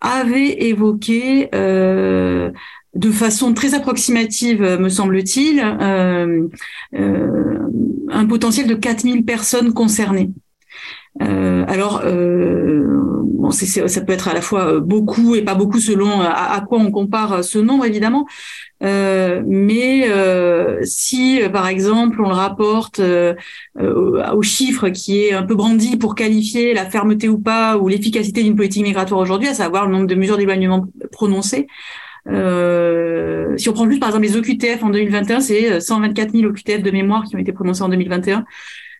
avait évoqué de façon très approximative, me semble-t-il, un potentiel de 4000 personnes concernées. Euh, euh, ça peut être à la fois euh, beaucoup et pas beaucoup selon à, quoi on compare ce nombre, évidemment. mais si, par exemple, on le rapporte au chiffre qui est un peu brandi pour qualifier la fermeté ou pas ou l'efficacité d'une politique migratoire aujourd'hui, à savoir le nombre de mesures d'éloignement prononcées, euh, si on prend juste par exemple les OQTF en 2021, c'est 124 000 OQTF de mémoire qui ont été prononcés en 2021.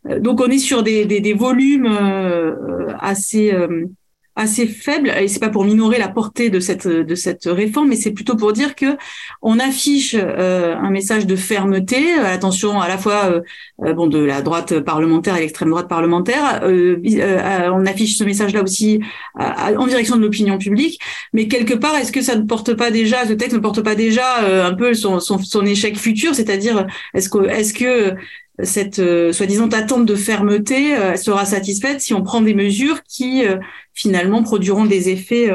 Euh, donc on est sur des, volumes euh, assez euh, assez faibles et c'est pas pour minorer la portée de cette de cette réforme mais c'est plutôt pour dire que on affiche un message de fermeté à l'attention à la fois bon de la droite parlementaire et l'extrême droite parlementaire on affiche ce message là aussi en direction de l'opinion publique. Mais quelque part est-ce que ça ne porte pas déjà ce texte ne porte pas déjà un peu son, son, son échec futur c'est-à-dire est-ce que est-ce que cette euh, soi-disant attente de fermeté euh, sera satisfaite si on prend des mesures qui euh, finalement produiront des effets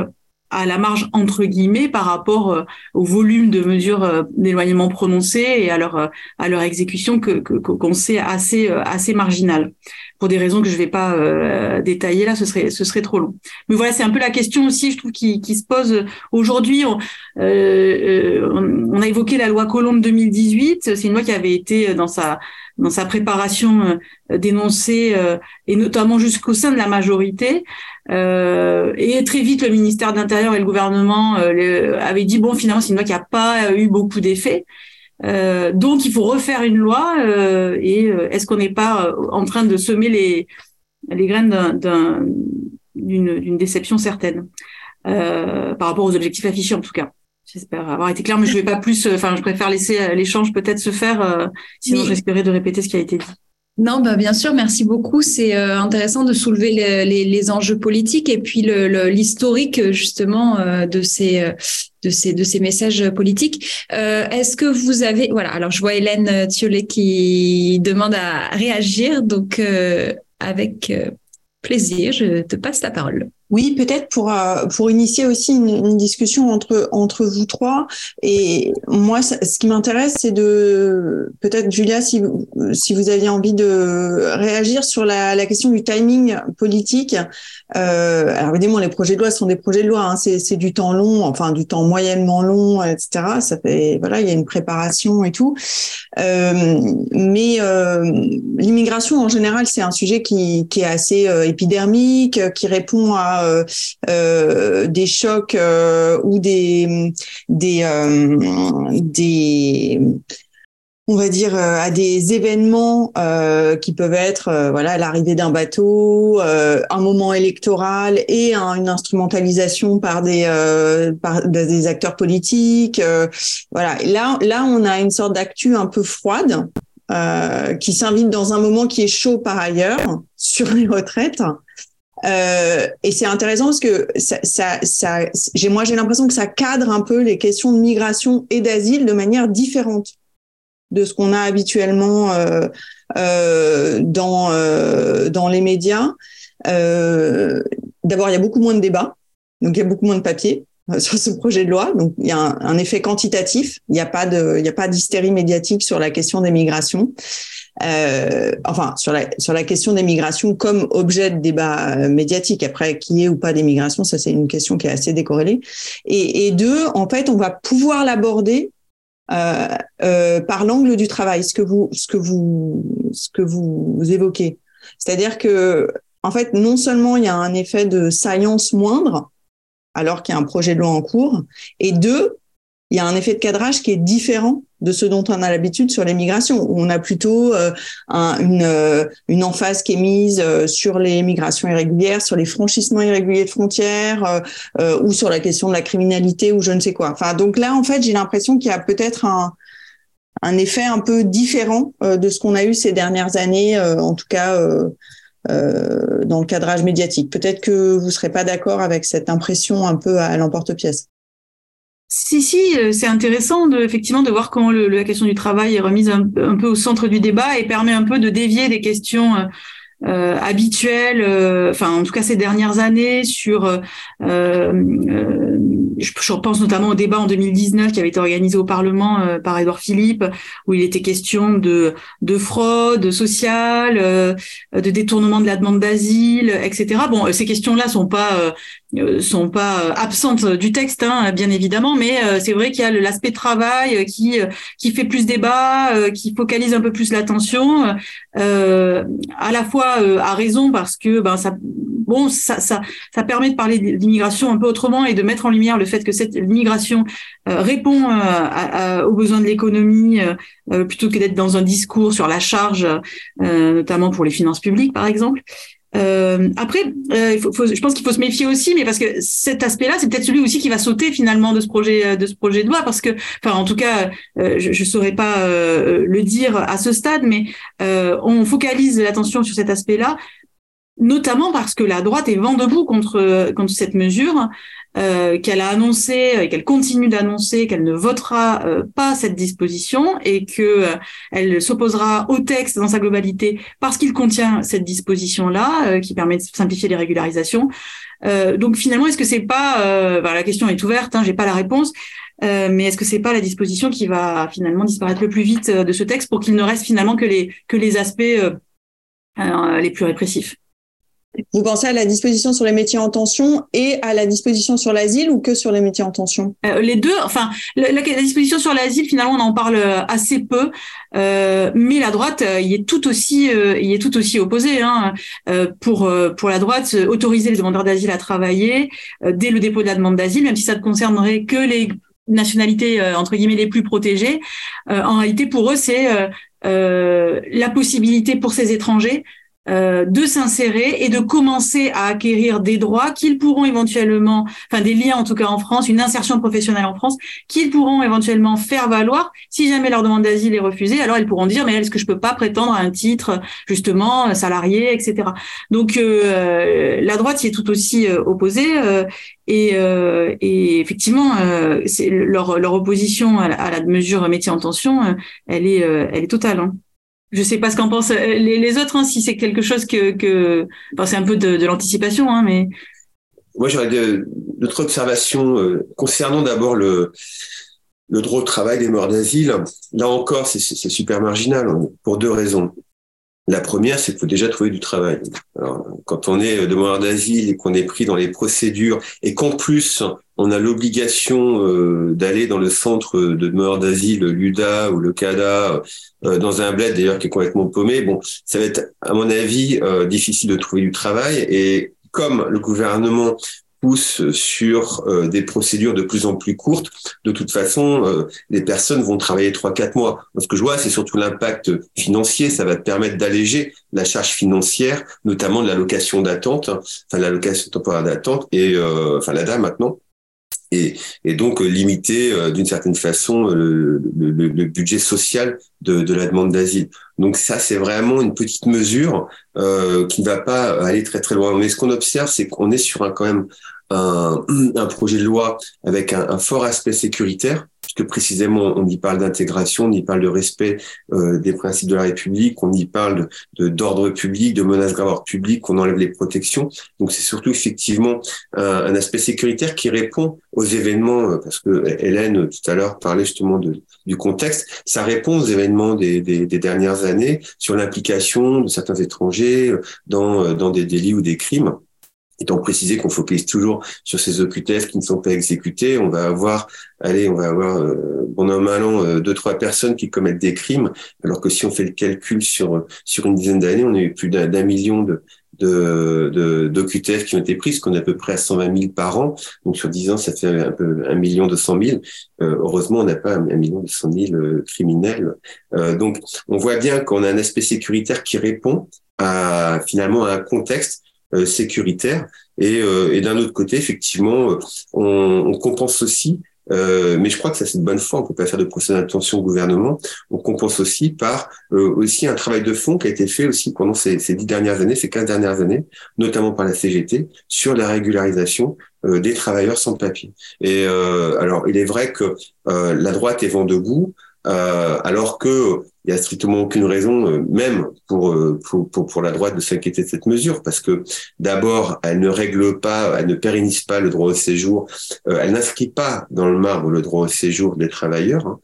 à la marge entre guillemets par rapport au volume de mesures d'éloignement prononcées et à leur à leur exécution que qu'on sait assez assez marginale pour des raisons que je vais pas détailler là ce serait ce serait trop long. Mais voilà c'est un peu la question aussi je trouve qui, qui se pose aujourd'hui. On, on, a évoqué la loi Colombe 2018 c'est une loi qui avait été dans sa dans sa préparation euh, dénoncée, euh, et notamment jusqu'au sein de la majorité. Euh, et très vite, le ministère de l'Intérieur et le gouvernement avaient dit, bon, finalement, c'est une loi qui n'a pas eu beaucoup d'effets. donc, il faut refaire une loi. et est-ce qu'on n'est pas en train de semer les, les graines d'une déception certaine par rapport aux objectifs affichés, en tout cas J'espère avoir été clair, mais je vais pas plus. Euh, enfin, je préfère laisser euh, l'échange peut-être se faire, euh, sinon j'espérais de répéter ce qui a été dit. Non, bah bien sûr, merci beaucoup. C'est intéressant de soulever les, les, enjeux politiques et puis l'historique justement de ces de ces de ces messages politiques. Est-ce que vous avez voilà Alors je vois Hélène Thiolet qui demande à réagir, donc avec plaisir, je te passe la parole. Oui, peut-être pour euh, pour initier aussi une, discussion entre entre vous trois. Et moi, ce qui m'intéresse, c'est de peut-être Julia, si vous, si vous aviez envie de réagir sur la, question du timing politique. Euh, alors évidemment, les projets de loi sont des projets de loi. Hein, c'est du temps long, enfin du temps moyennement long, etc. Ça fait voilà, il y a une préparation et tout. Euh, mais euh, l'immigration en général, c'est un sujet qui qui est assez épidermique, qui répond à euh, euh, des chocs euh, ou des des des on va dire à des événements qui peuvent être voilà l'arrivée d'un bateau, un moment électoral et une instrumentalisation par des par des acteurs politiques. voilà, là là on a une sorte d'actu un peu froide qui s'invite dans un moment qui est chaud par ailleurs sur les retraites. Euh, et c'est intéressant parce que ça, ça, ça moi, j'ai l'impression que ça cadre un peu les questions de migration et d'asile de manière différente de ce qu'on a habituellement euh, euh, dans euh, dans les médias. Euh, d'abord, il y a beaucoup moins de débats, donc il y a beaucoup moins de papier euh, sur ce projet de loi. Donc il y a un, un effet quantitatif. Il n'y a pas de, il n'y a pas d'hystérie médiatique sur la question des migrations euh, enfin sur la sur la question des migrations comme objet de débat euh, médiatique. Après, qui est ou pas des migrations, ça c'est une question qui est assez décorrélée. Et, deux, en fait, on va pouvoir l'aborder euh, euh, par l'angle du travail, ce que vous ce que vous ce que vous évoquez. C'est-à-dire que en fait, non seulement il y a un effet de science moindre, alors qu'il y a un projet de loi en cours, et deux, il y a un effet de cadrage qui est différent de ce dont on a l'habitude sur les migrations. On a plutôt euh, une, euh, une emphase qui est mise euh, sur les migrations irrégulières, sur les franchissements irréguliers de frontières, ou sur la question de la criminalité ou je ne sais quoi. Enfin, donc là, en fait, j'ai l'impression qu'il y a peut-être un, un effet un peu différent de ce qu'on a eu ces dernières années, en tout cas dans le cadrage médiatique. Peut-être que vous ne serez pas d'accord avec cette impression un peu à l'emporte-pièce. Si, si, euh, c'est intéressant de, effectivement de voir comment la question du travail est remise un, peu au centre du débat et permet un peu de dévier des questions euh, euh habituelles, enfin en tout cas ces dernières années sur, je, pense notamment au débat en 2019 qui avait été organisé au Parlement par Édouard Philippe, où il était question de, de fraude sociale, de détournement de la demande d'asile, etc. Bon, ces questions-là sont pas sont pas euh, absentes du texte, hein, bien évidemment, mais euh, c'est vrai qu'il y a l'aspect travail qui qui fait plus débat, qui focalise un peu plus l'attention, à la fois à raison parce que ben ça bon ça ça ça permet de parler d'immigration un peu autrement et de mettre en lumière le fait que cette migration répond aux besoins de l'économie plutôt que d'être dans un discours sur la charge, notamment pour les finances publiques par exemple. Euh, après, euh, je pense qu'il faut se méfier aussi, mais parce que cet aspect-là, c'est peut-être celui aussi qui va sauter finalement de ce projet euh, de ce projet de loi, parce que, enfin, en tout cas, euh, je ne saurais pas euh, le dire à ce stade, mais on focalise l'attention sur cet aspect-là, notamment parce que la droite est vent debout contre contre cette mesure. Euh, qu'elle a annoncé et qu'elle continue d'annoncer qu'elle ne votera euh, pas cette disposition et que euh, elle s'opposera au texte dans sa globalité parce qu'il contient cette disposition là qui permet de simplifier les régularisations. donc finalement, est-ce que c'est pas la question est ouverte, hein, j'ai pas la réponse. mais est-ce que c'est pas la disposition qui va finalement disparaître le plus vite de ce texte pour qu'il ne reste finalement que les que les aspects les plus répressif vous pensez à la disposition sur les métiers en tension et à la disposition sur l'asile ou que sur les métiers en tension? Euh, Les deux. Enfin, la, disposition sur l'asile, finalement, on en parle euh, assez peu, euh, mais la droite euh, y est tout aussi, euh, y est tout aussi opposée. Hein. pour pour la droite, autoriser les demandeurs d'asile à travailler dès le dépôt de la demande d'asile, même si ça ne concernerait que les nationalités entre guillemets les plus protégées. en réalité, pour eux, c'est la possibilité pour ces étrangers euh, de s'insérer et de commencer à acquérir des droits qu'ils pourront éventuellement, enfin des liens en tout cas en France, une insertion professionnelle en France, qu'ils pourront éventuellement faire valoir si jamais leur demande d'asile est refusée. Alors ils pourront dire mais est-ce que je peux pas prétendre à un titre justement salarié, etc. Donc euh, la droite y est tout aussi euh, opposée et, et, effectivement c'est leur, leur opposition à la, mesure métier en tension, elle est elle est totale. Hein. Je sais pas ce qu'en pensent euh, les, autres, hein, si c'est quelque chose que, c'est un peu de, de l'anticipation, hein, mais... Moi, j'aurais d'autres observations euh, concernant d'abord le, le droit au travail des morts d'asile. Là encore, c'est super marginal hein, pour deux raisons. La première, c'est qu'il faut déjà trouver du travail. Alors, quand on est demandeur d'asile et qu'on est pris dans les procédures et qu'en plus on a l'obligation euh, d'aller dans le centre de demandeurs d'asile, l'UDA ou le CADA, euh, dans un bled d'ailleurs qui est complètement paumé, bon, ça va être à mon avis euh, difficile de trouver du travail. Et comme le gouvernement pousse sur euh, des procédures de plus en plus courtes, de toute façon, euh, les personnes vont travailler trois, quatre mois. Ce que je vois, c'est surtout l'impact financier. Ça va permettre d'alléger la charge financière, notamment de l'allocation d'attente, hein, enfin l'allocation temporaire d'attente et euh, enfin maintenant. Et, et, donc limiter d'une certaine façon le, le, le, budget social de, de la demande d'asile. Donc ça, c'est vraiment une petite mesure euh, qui ne va pas aller très très loin. Mais ce qu'on observe, c'est qu'on est sur un quand même un, [clears throat] un projet de loi avec un, un fort aspect sécuritaire, puisque précisément on y parle d'intégration, on y parle de respect euh, des principes de la République, on y parle de d'ordre public, de menaces graves public, qu'on enlève les protections. Donc c'est surtout effectivement un, aspect sécuritaire qui répond aux événements, euh, parce que Hélène tout à l'heure parlait justement de, du contexte, ça répond aux événements des, dernières années sur l'implication de certains étrangers euh, dans des délits ou des crimes étant précisé qu'on focalise toujours sur ces OQTF qui ne sont pas exécutés, on va avoir, allez, on va avoir, euh, bon an mal an, euh, deux trois personnes qui commettent des crimes, alors que si on fait le calcul sur sur une dizaine d'années, on a eu plus d'un million de de, d'OQTF qui ont été prises, qu'on est à peu près à 120 000 par an. Donc sur 10 ans, ça fait un peu un million deux cent mille. Euh, heureusement, on n'a pas un million deux cent mille euh, criminels. Euh, donc on voit bien qu'on a un aspect sécuritaire qui répond à finalement à un contexte sécuritaire. Et, et d'un autre côté, effectivement, on, on compense aussi euh, mais je crois que ça c'est de bonne foi. On peut pas faire de procès d'intention au gouvernement. On compense aussi par euh, aussi un travail de fond qui a été fait aussi pendant ces, ces dix dernières années, ces quinze dernières années, notamment par la CGT, sur la régularisation euh, des travailleurs sans papier. Et alors, il est vrai que la droite est vent debout. Euh, alors que il y a strictement aucune raison, euh, même pour, euh, pour, pour, pour, la droite, de s'inquiéter de cette mesure, parce que d'abord, elle ne règle pas, elle ne pérennise pas le droit au séjour, elle n'inscrit pas dans le marbre le droit au séjour des travailleurs. Hein.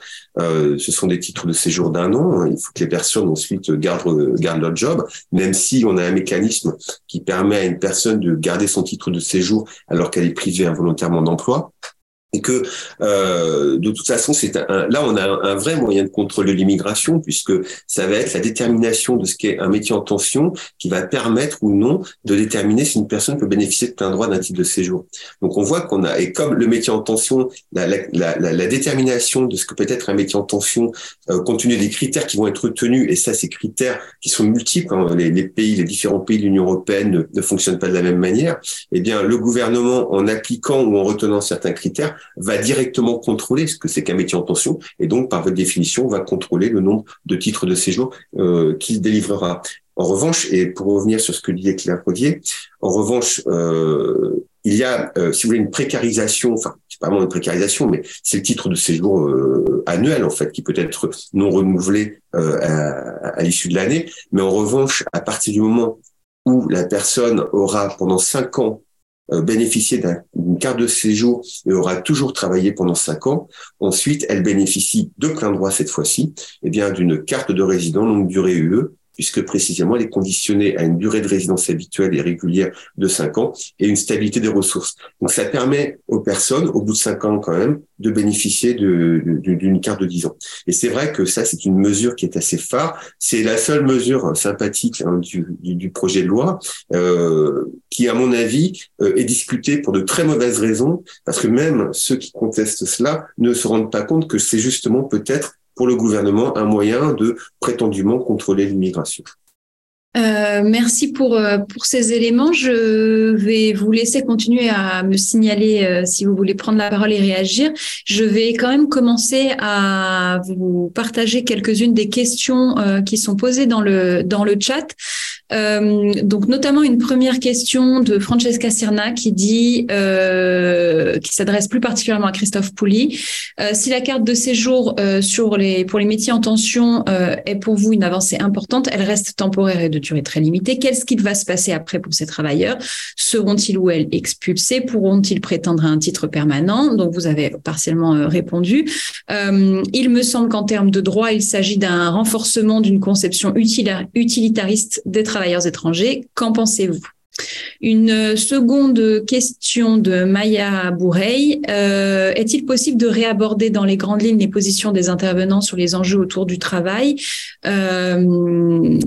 ce sont des titres de séjour d'un an. Hein. Il faut que les personnes ensuite gardent, gardent leur job, même si on a un mécanisme qui permet à une personne de garder son titre de séjour alors qu'elle est privée involontairement d'emploi et que euh, de toute façon, c'est un, là on a un, vrai moyen de contrôle de l'immigration puisque ça va être la détermination de ce qu'est un métier en tension qui va permettre ou non de déterminer si une personne peut bénéficier de plein droit d'un titre de séjour. Donc on voit qu'on a et comme le métier en tension, la, la, la, la détermination de ce que peut être un métier en tension, euh, compte tenu des critères qui vont être retenus et ça ces critères qui sont multiples, hein, les, les, pays, les différents pays de l'Union européenne ne, ne fonctionnent pas de la même manière. Eh bien le gouvernement en appliquant ou en retenant certains critères va directement contrôler ce que c'est qu'un métier en tension et donc par votre définition va contrôler le nombre de titres de séjour euh, qu'il délivrera. En revanche, et pour revenir sur ce que disait Claire Rodier, en revanche, euh, il y a, euh, si vous voulez, une précarisation, enfin, c'est pas vraiment une précarisation, mais c'est le titre de séjour euh, annuel, en fait, qui peut être non renouvelé euh, à, à l'issue de l'année. Mais en revanche, à partir du moment où la personne aura pendant cinq ans bénéficier d'une carte de séjour et aura toujours travaillé pendant cinq ans. Ensuite, elle bénéficie de plein droit cette fois-ci, eh bien d'une carte de résident longue durée UE puisque précisément elle est conditionnée à une durée de résidence habituelle et régulière de cinq ans et une stabilité des ressources. Donc ça permet aux personnes, au bout de cinq ans quand même, de bénéficier d'une de, carte de 10 ans. Et c'est vrai que ça, c'est une mesure qui est assez phare. C'est la seule mesure sympathique hein, du, du, projet de loi euh, qui, à mon avis, euh, est discutée pour de très mauvaises raisons, parce que même ceux qui contestent cela ne se rendent pas compte que c'est justement peut-être pour le gouvernement un moyen de prétendument contrôler l'immigration. Euh, merci pour, euh, pour ces éléments. Je vais vous laisser continuer à me signaler euh, si vous voulez prendre la parole et réagir. Je vais quand même commencer à vous partager quelques-unes des questions qui sont posées dans le, dans le chat. Euh, donc notamment une première question de Francesca Serna qui dit, euh, qui s'adresse plus particulièrement à Christophe Pouli, euh, si la carte de séjour sur les pour les métiers en tension est pour vous une avancée importante, elle reste temporaire et de durée très limitée. Qu'est-ce qui va se passer après pour ces travailleurs? Seront-ils ou elles expulsés? Pourront-ils prétendre à un titre permanent? Donc vous avez partiellement répondu. il me semble qu'en termes de droit, il s'agit d'un renforcement d'une conception utilitariste des travailleurs travailleurs étrangers. Qu'en pensez-vous? Une seconde question de Maya Bourreil. Euh, est-il possible de réaborder dans les grandes lignes les positions des intervenants sur les enjeux autour du travail? Euh,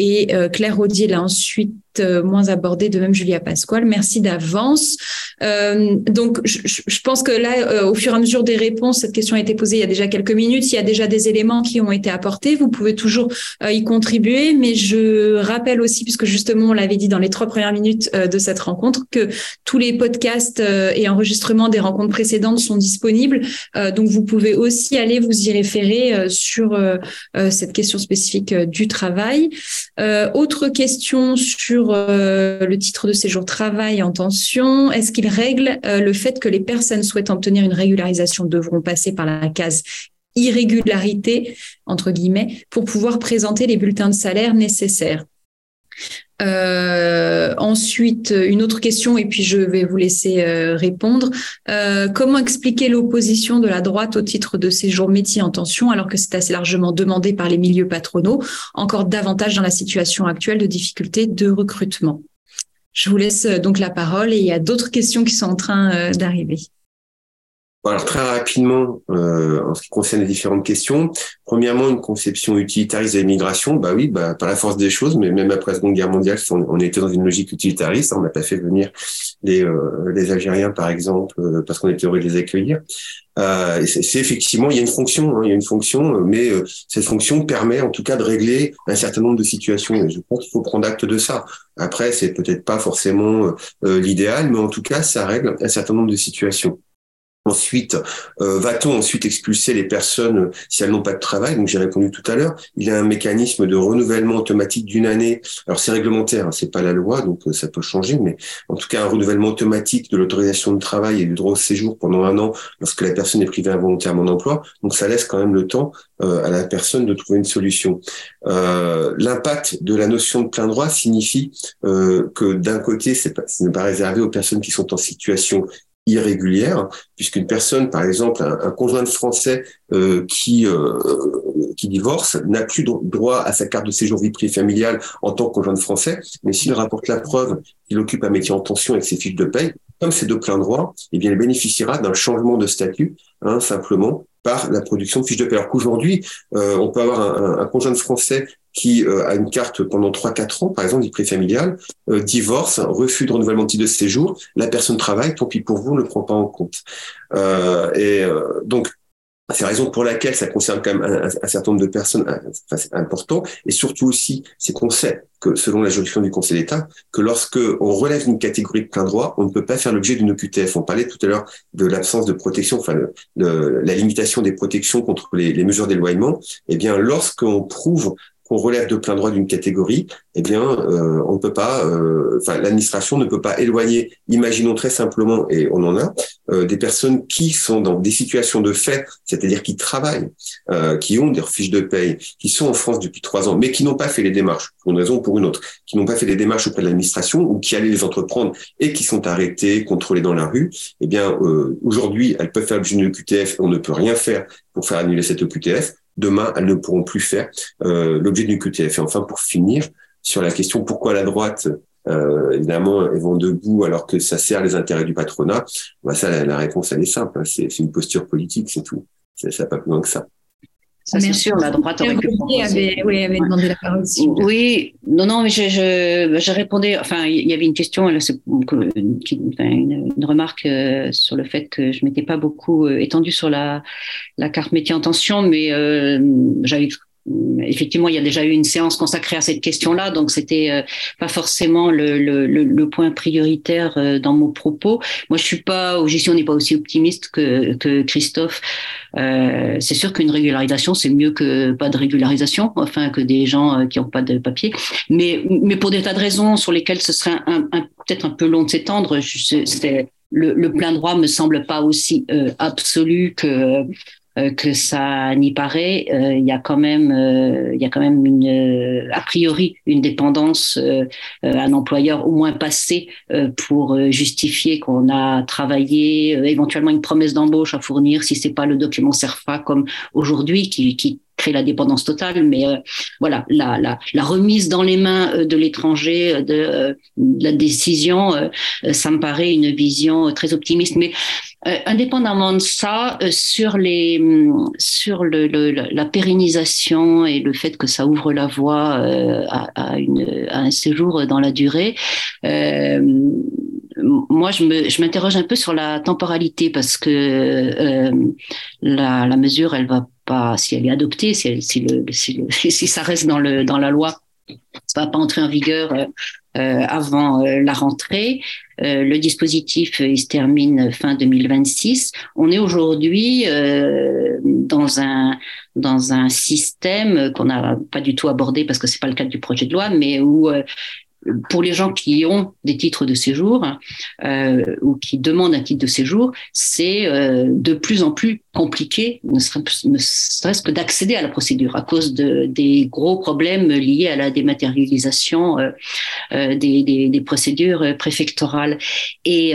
Et euh, Claire Rodier l'a ensuite euh, moins abordé, de même Julia Pasquale. Merci d'avance. Euh, donc, je, pense que là, euh, au fur et à mesure des réponses, cette question a été posée il y a déjà quelques minutes. Il y a déjà des éléments qui ont été apportés. Vous pouvez toujours y contribuer, mais je rappelle aussi, puisque justement on l'avait dit dans les trois premières minutes de cette rencontre, que tous les podcasts et enregistrements des rencontres précédentes sont disponibles. donc, vous pouvez aussi aller vous y référer sur cette question spécifique du travail. autre question sur euh, le titre de séjour travail en tension. Est-ce qu'il règle euh, le fait que les personnes souhaitant obtenir une régularisation devront passer par la case irrégularité, entre guillemets, pour pouvoir présenter les bulletins de salaire nécessaires? Euh, ensuite, une autre question, et puis je vais vous laisser répondre. comment expliquer l'opposition de la droite au titre de séjour métier en tension, alors que c'est assez largement demandé par les milieux patronaux, encore davantage dans la situation actuelle de difficulté de recrutement? Je vous laisse donc la parole et il y a d'autres questions qui sont en train d'arriver. Alors très rapidement, euh, en ce qui concerne les différentes questions, premièrement, une conception utilitariste de l'immigration, bah oui, bah, par la force des choses, mais même après la Seconde Guerre mondiale, on, était dans une logique utilitariste, on n'a pas fait venir les, euh, les Algériens, par exemple, euh, parce qu'on était heureux de les accueillir. Euh, c'est effectivement, il y a une fonction, hein, il y a une fonction, mais euh, cette fonction permet en tout cas de régler un certain nombre de situations. Et je pense qu'il faut prendre acte de ça. Après, c'est peut-être pas forcément l'idéal, mais en tout cas, ça règle un certain nombre de situations. Ensuite, euh, va-t-on ensuite expulser les personnes euh, si elles n'ont pas de travail? Donc j'ai répondu tout à l'heure. Il y a un mécanisme de renouvellement automatique d'une année. Alors c'est réglementaire, hein, c'est pas la loi, donc euh, ça peut changer, mais en tout cas un renouvellement automatique de l'autorisation de travail et du droit au séjour pendant un an lorsque la personne est privée involontairement d'emploi. Donc ça laisse quand même le temps à la personne de trouver une solution. L'impact de la notion de plein droit signifie que d'un côté, c'est ce n'est pas réservé aux personnes qui sont en situation irrégulière, puisqu'une personne, par exemple, un, conjoint de français euh, qui euh, qui divorce n'a plus droit à sa carte de séjour vie privée familiale en tant que conjoint de français, mais s'il rapporte la preuve qu'il occupe un métier en tension avec ses fiches de paye, comme c'est de plein droit, eh bien, il bénéficiera d'un changement de statut, hein, simplement par la production de fiches de paie. Alors qu'aujourd'hui, euh, on peut avoir un, un, conjoint de français qui euh, a une carte pendant 3-4 ans, par exemple, vie familiale, euh, divorce, refus de renouvellement de titre de séjour, la personne travaille, tant pis pour vous, on ne le prend pas en compte. Euh, et donc, c'est la raison pour laquelle ça concerne quand même un, certain nombre de personnes enfin, important. Et surtout aussi, c'est qu'on sait que, selon la juridiction du Conseil d'État, que lorsque on relève une catégorie de plein droit, on ne peut pas faire l'objet d'une OQTF. On parlait tout à l'heure de l'absence de protection, enfin, de, la limitation des protections contre les, les mesures d'éloignement. Eh bien, lorsqu'on prouve qu'on relève de plein droit d'une catégorie, eh bien, euh, on ne peut pas, euh, enfin, l'administration ne peut pas éloigner. Imaginons très simplement, et on en a, euh, des personnes qui sont dans des situations de fait, c'est-à-dire qui travaillent, qui ont des fiches de paye, qui sont en France depuis trois ans, mais qui n'ont pas fait les démarches, pour une raison ou pour une autre, qui n'ont pas fait les démarches auprès de l'administration ou qui allaient les entreprendre et qui sont arrêtés, contrôlés dans la rue. Eh bien, aujourd'hui, elles peuvent faire l'objet d'une QTF, on ne peut rien faire pour faire annuler cette QTF demain, elles ne pourront plus faire euh, l'objet d'une QTF. Et enfin, pour finir, sur la question pourquoi la droite, euh, évidemment, elles vont debout alors que ça sert les intérêts du patronat, bah ça, la, réponse, elle est simple. Hein. c'est une posture politique, c'est tout. Ça n'a pas plus loin que ça. Ça, c'est sûr, la droite aurait pu Avait, oui, avait demandé la parole. Oui, non, non, mais je, je, je, répondais. Enfin, il y avait une question, une, une, remarque euh, sur le fait que je m'étais pas beaucoup euh, étendue sur la, la carte métier en tension, mais euh, j'avais effectivement, il y a déjà eu une séance consacrée à cette question-là, donc c'était euh, pas forcément le, point prioritaire euh, dans mon propos. Moi, je suis pas, on n'est pas aussi optimiste que, Christophe. Euh, c'est sûr qu'une régularisation, c'est mieux que pas de régularisation, enfin que des gens qui n'ont pas de papier. Mais, mais pour des tas de raisons sur lesquelles ce serait peut-être un peu long de s'étendre, le, le, plein droit me semble pas aussi absolu que que ça n'y paraît. Euh, il y a quand même, euh, il y a quand même une, a priori, une dépendance à un employeur au moins passé pour justifier qu'on a travaillé, éventuellement une promesse d'embauche à fournir si c'est pas le document CERFA comme aujourd'hui qui, qui crée la dépendance totale, mais voilà, la, la, remise dans les mains de l'étranger de, la décision, ça me paraît une vision très optimiste. Mais euh, indépendamment de ça, euh, sur les mm, sur le, la pérennisation et le fait que ça ouvre la voie euh, à, une, à, un séjour dans la durée, moi je m'interroge un peu sur la temporalité parce que la, mesure elle va si elle est adoptée si, [laughs] ça reste dans la loi ça va pas entrer en vigueur euh, avant euh, la rentrée. Euh, le dispositif il se termine fin 2026. On est aujourd'hui dans un dans un système qu'on n'a pas du tout abordé parce que c'est pas le cadre du projet de loi, mais où pour les gens qui ont des titres de séjour euh, ou qui demandent un titre de séjour, c'est euh, de plus en plus compliqué, ne serait-ce que d'accéder à la procédure à cause de, des gros problèmes liés à la dématérialisation euh, des, des, des, procédures préfectorales. Et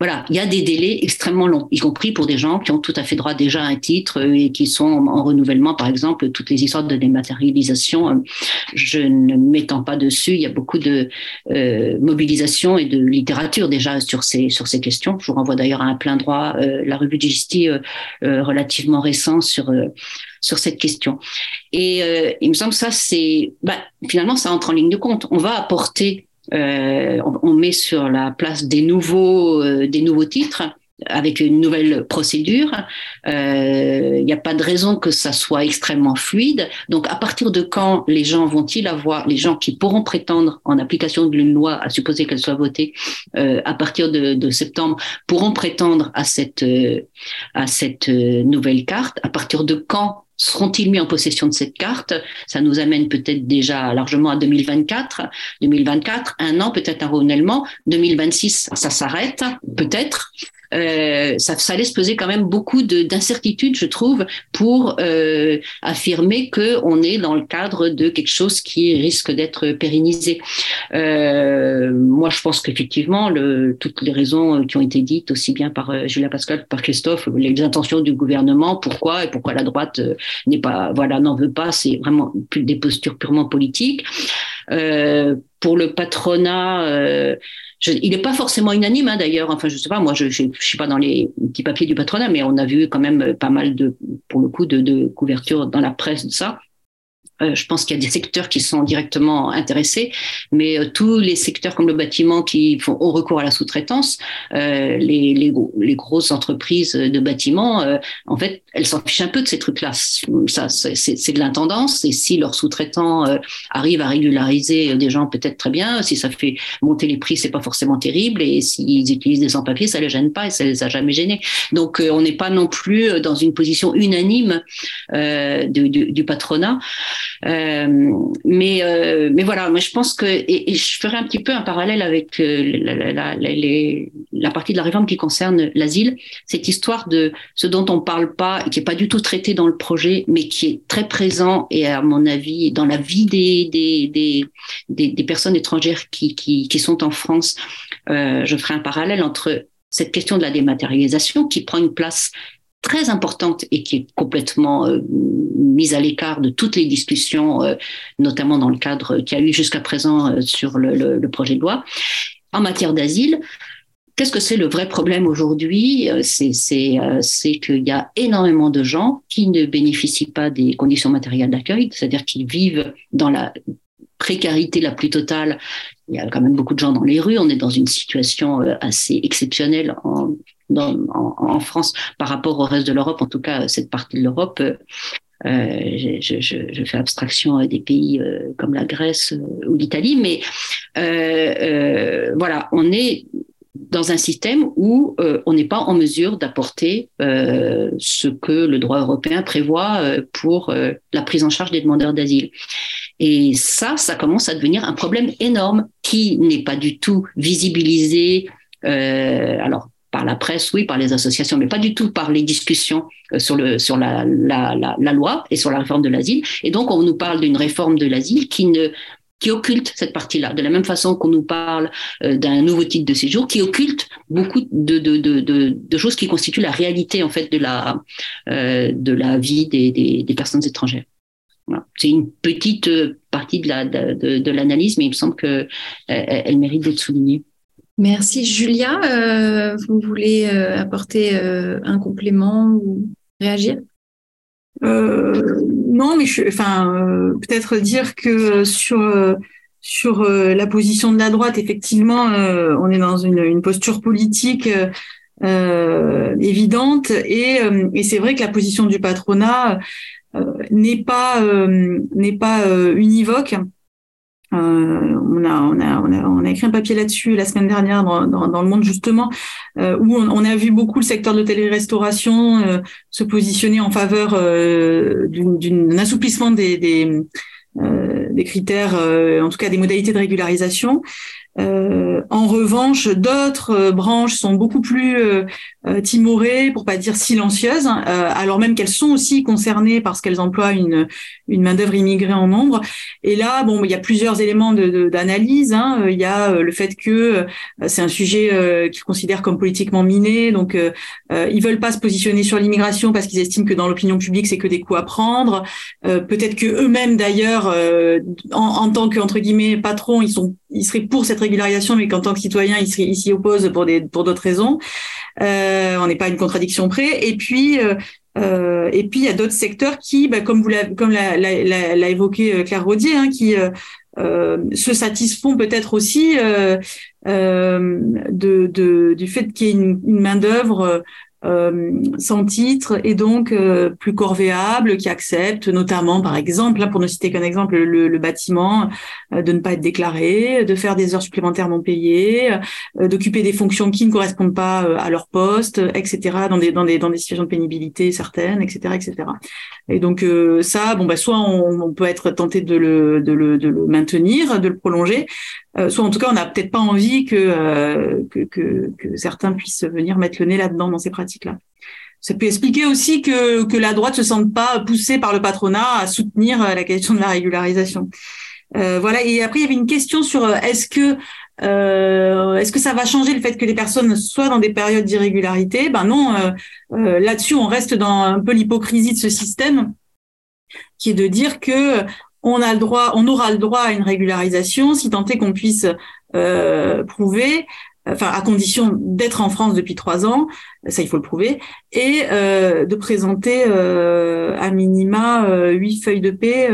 voilà, il y a des délais extrêmement longs, y compris pour des gens qui ont tout à fait droit déjà à un titre et qui sont en renouvellement, par exemple, toutes les histoires de dématérialisation. Je ne m'étends pas dessus. Il y a beaucoup de mobilisation et de littérature déjà sur ces sur ces questions. Je vous renvoie d'ailleurs à un plein droit, la revue de Gisti relativement récent sur sur cette question. Et euh, il me semble que ça, c'est bah, finalement, ça entre en ligne de compte. On va apporter, euh, on, met sur la place des nouveaux, euh, des nouveaux titres avec une nouvelle procédure. Il n'y a pas de raison que ça soit extrêmement fluide. Donc, à partir de quand les gens vont-ils avoir, les gens qui pourront prétendre en application d'une loi, à supposer qu'elle soit votée à partir de, de, septembre, pourront prétendre à cette à cette nouvelle carte? À partir de quand seront-ils mis en possession de cette carte? Ça nous amène peut-être déjà largement à 2024. 2024, un an, peut-être un renouvellement. 2026, ça s'arrête, peut-être. Euh, ça, ça, laisse peser quand même beaucoup d'incertitudes, je trouve, pour euh, affirmer que on est dans le cadre de quelque chose qui risque d'être pérennisé. Euh, moi, je pense qu'effectivement, le, toutes les raisons qui ont été dites aussi bien par euh, Julia Pascal que par Christophe, les intentions du gouvernement, pourquoi et pourquoi la droite euh, n'est pas, voilà, n'en veut pas, c'est vraiment des postures purement politiques. Pour le patronat, il n'est pas forcément unanime hein, d'ailleurs. Enfin, je sais pas, moi, je, je, suis pas dans les petits papiers du patronat, mais on a vu quand même pas mal de, pour le coup, de, de couverture dans la presse de ça. Euh, je pense qu'il y a des secteurs qui sont directement intéressés, mais euh, tous les secteurs comme le bâtiment qui font au recours à la sous-traitance, euh, les, les, les, grosses entreprises de bâtiment, en fait, elles s'en fichent un peu de ces trucs-là. Ça, c'est de l'intendance. Et si leurs sous-traitants arrivent à régulariser des gens, peut-être très bien. Si ça fait monter les prix, c'est pas forcément terrible. Et s'ils utilisent des sans-papiers, ça les gêne pas et ça les a jamais gênés. Donc, on n'est pas non plus dans une position unanime du, du, du patronat. Euh, mais, euh, mais voilà, moi je pense que, et, je ferai un petit peu un parallèle avec euh, la, partie de la réforme qui concerne l'asile, cette histoire de ce dont on parle pas qui est pas du tout traité dans le projet, mais qui est très présent et à mon avis dans la vie des, des, des, des, des personnes étrangères qui, qui, qui sont en France. Euh, je ferai un parallèle entre cette question de la dématérialisation qui prend une place très importante et qui est complètement euh, mise à l'écart de toutes les discussions, euh, notamment dans le cadre qu'il y a eu jusqu'à présent euh, sur le, projet de loi. En matière d'asile, qu'est-ce que c'est le vrai problème aujourd'hui? C'est qu'il y a énormément de gens qui ne bénéficient pas des conditions matérielles d'accueil, c'est-à-dire qu'ils vivent dans la précarité la plus totale. Il y a quand même beaucoup de gens dans les rues. On est dans une situation assez exceptionnelle en, France par rapport au reste de l'Europe, en tout cas cette partie de l'Europe. Euh, je, fais abstraction des pays euh, comme la Grèce euh, ou l'Italie, mais euh, voilà, on est dans un système où on n'est pas en mesure d'apporter ce que le droit européen prévoit pour la prise en charge des demandeurs d'asile. Et ça, ça commence à devenir un problème énorme qui n'est pas du tout visibilisé. alors par la presse, oui, par les associations, mais pas du tout par les discussions euh, sur, le, sur la, la, la, la loi et sur la réforme de l'asile. Et donc, on nous parle d'une réforme de l'asile qui ne qui occulte cette partie-là, de la même façon qu'on nous parle euh, d'un nouveau titre de séjour, qui occulte beaucoup de, de, de, de, choses qui constituent la réalité en fait de la euh, de la vie des, des, des personnes étrangères. Voilà. C'est une petite euh, partie de la de, de l'analyse, mais il me semble que elle, elle mérite d'être soulignée. Merci Julia. Euh, vous voulez euh, apporter euh, un complément ou réagir? Non, mais enfin, peut-être dire que sur la position de la droite, effectivement, on est dans une, posture politique évidente et, c'est vrai que la position du patronat n'est pas univoque. Euh, on, a, on, a, on, a, on, a, écrit un papier là-dessus la semaine dernière dans, dans, dans le Monde justement, euh, où on, on, a vu beaucoup le secteur de l'hôtellerie-restauration euh, se positionner en faveur euh, d'un assouplissement des, des, euh, des critères, en tout cas des modalités de régularisation. Euh, en revanche, d'autres euh, branches sont beaucoup plus euh, timorées, pour pas dire silencieuses, hein, alors même qu'elles sont aussi concernées parce qu'elles emploient une, main d'œuvre immigrée en nombre. Et là, bon, il y a plusieurs éléments d'analyse. Hein. Il y a le fait que c'est un sujet qu'ils considèrent comme politiquement miné, donc ils veulent pas se positionner sur l'immigration parce qu'ils estiment que dans l'opinion publique c'est que des coups à prendre. Peut-être que eux-mêmes d'ailleurs, en, en tant que entre guillemets patrons, ils sont ils seraient pour cette régularisation, mais qu'en tant que citoyen, ils s'y opposent pour des pour d'autres raisons. Euh, on n'est pas une contradiction près. Et puis euh, euh et puis il y a d'autres secteurs qui, bah, comme vous l'a, comme l'a, évoqué euh, Claire Rodier, hein, qui euh, se satisfont peut-être aussi de, de, du fait qu'il y ait une, une main d'œuvre euh, sans titre et donc euh, plus corvéable, qui accepte notamment, par exemple, là pour ne citer qu'un exemple, le, le bâtiment, euh, de ne pas être déclaré, de faire des heures supplémentaires non payées, d'occuper des fonctions qui ne correspondent pas à leur poste, etc. dans des dans des dans des situations de pénibilité certaines, etc., etc. Et donc ça, bon bah soit on, on, peut être tenté de le de le de le maintenir, de le prolonger, soit en tout cas on n'a peut-être pas envie que, que, que que certains puissent venir mettre le nez là-dedans dans ces pratiques là Ça peut expliquer aussi que, que la droite se sente pas poussée par le patronat à soutenir euh, la question de la régularisation. Euh, voilà. Et après, il y avait une question sur euh, est-ce que euh, est-ce que ça va changer le fait que les personnes soient dans des périodes d'irrégularité? Ben non. Euh, Là-dessus, on reste dans un peu l'hypocrisie de ce système, qui est de dire que on a le droit, on aura le droit à une régularisation si tant est qu'on puisse prouver enfin à condition d'être en France depuis trois ans, ça il faut le prouver, et euh, de présenter euh, à minima euh, huit feuilles de paix.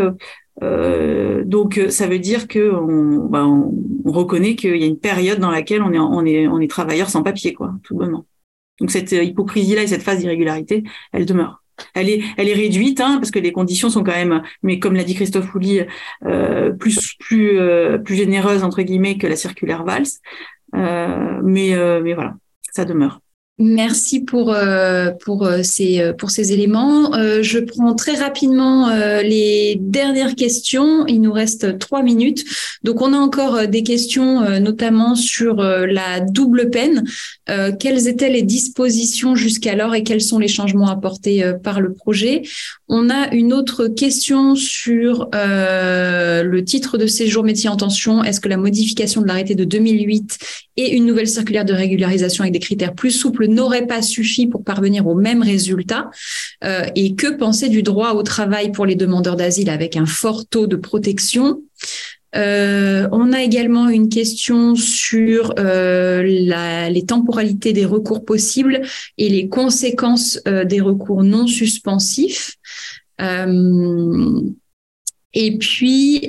Euh, donc ça veut dire que bah, on, reconnaît qu'il y a une période dans laquelle on est on est on est travailleur sans papier quoi, tout bonnement. Donc cette hypocrisie là et cette phase d'irrégularité, elle demeure. Elle est, elle est réduite hein, parce que les conditions sont quand même, mais comme l'a dit Christophe Houli, euh, plus plus plus généreuses entre guillemets que la circulaire Valls. Euh, mais, euh, mais voilà, ça demeure. Merci pour euh, pour ces pour ces éléments. je prends très rapidement les dernières questions. Il nous reste trois minutes, donc on a encore des questions, notamment sur la double peine. quelles étaient les dispositions jusqu'alors et quels sont les changements apportés par le projet? On a une autre question sur le titre de séjour métier en tension. Est-ce que la modification de l'arrêté de 2008 et une nouvelle circulaire de régularisation avec des critères plus souples n'aurait pas suffi pour parvenir au même résultat? Euh, Et que penser du droit au travail pour les demandeurs d'asile avec un fort taux de protection? Euh, on a également une question sur euh, les temporalités des recours possibles et les conséquences euh, des recours non suspensifs. Et puis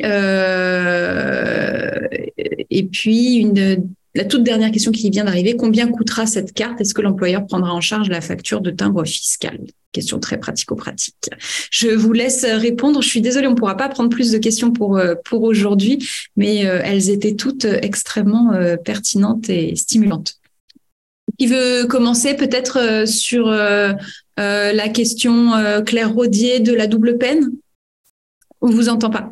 une la toute dernière question qui vient d'arriver, combien coûtera cette carte? Est-ce que l'employeur prendra en charge la facture de timbre fiscal? Question très pratico-pratique. Je vous laisse répondre. Je suis désolée, on ne pourra pas prendre plus de questions pour, euh, aujourd'hui, mais euh, elles étaient toutes extrêmement euh, pertinentes et stimulantes. Qui veut commencer peut-être sur la question Claire Rodier de la double peine? On vous entend pas?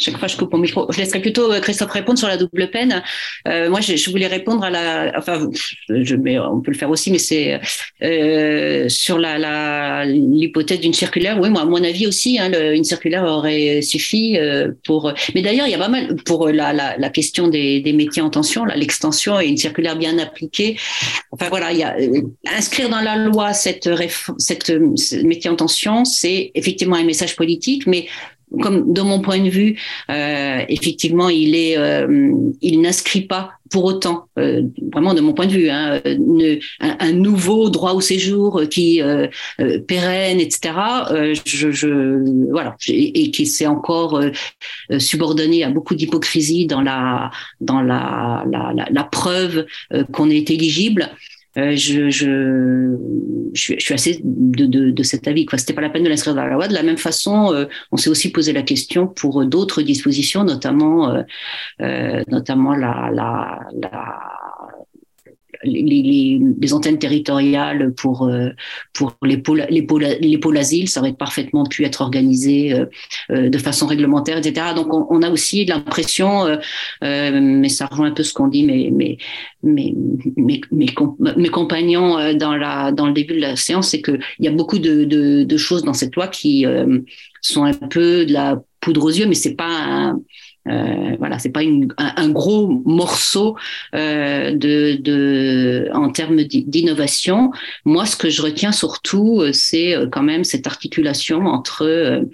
Chaque fois je coupe mon micro. Je laisserai plutôt euh, Christophe répondre sur la double peine. Euh, moi, je, voulais répondre à la, enfin, je, mais on peut le faire aussi, mais c'est euh, sur la l'hypothèse d'une circulaire. Oui, moi, à mon avis aussi, hein, une circulaire aurait suffi euh, pour. Mais d'ailleurs, il y a pas mal pour la, la, la question des, des, métiers en tension, l'extension et une circulaire bien appliquée. Enfin voilà, il y a euh, inscrire dans la loi cette cette, cette métier en tension, c'est effectivement un message politique, mais comme de mon point de vue, euh, effectivement, il est, euh, il n'inscrit pas pour autant, euh, vraiment de mon point de vue, hein, un, nouveau droit au séjour qui euh, euh, pérenne, etc. Je, je, voilà, et, qui s'est encore subordonné à beaucoup d'hypocrisie dans la dans la, la, la preuve qu'on est éligible. Euh, je, je, je, suis assez de, de, de cet avis. C'était pas la peine de l'inscrire dans la loi. De la même façon, euh, on s'est aussi posé la question pour d'autres dispositions, notamment, euh, notamment la, la, la les, les, antennes territoriales pour euh, pour les pôles les pôles les pôles asile, ça aurait parfaitement pu être organisé euh, de façon réglementaire, etc. Donc on, on a aussi l'impression, mais ça rejoint un peu ce qu'on dit, mais mais mes, mes, mes, compagnons dans la dans le début de la séance, c'est que il y a beaucoup de, de, de, choses dans cette loi qui sont un peu de la poudre aux yeux, mais c'est pas un, euh, voilà, c'est pas un, gros morceau euh, de, en termes d'innovation. Moi, ce que je retiens surtout, euh, c'est euh, quand même cette articulation entre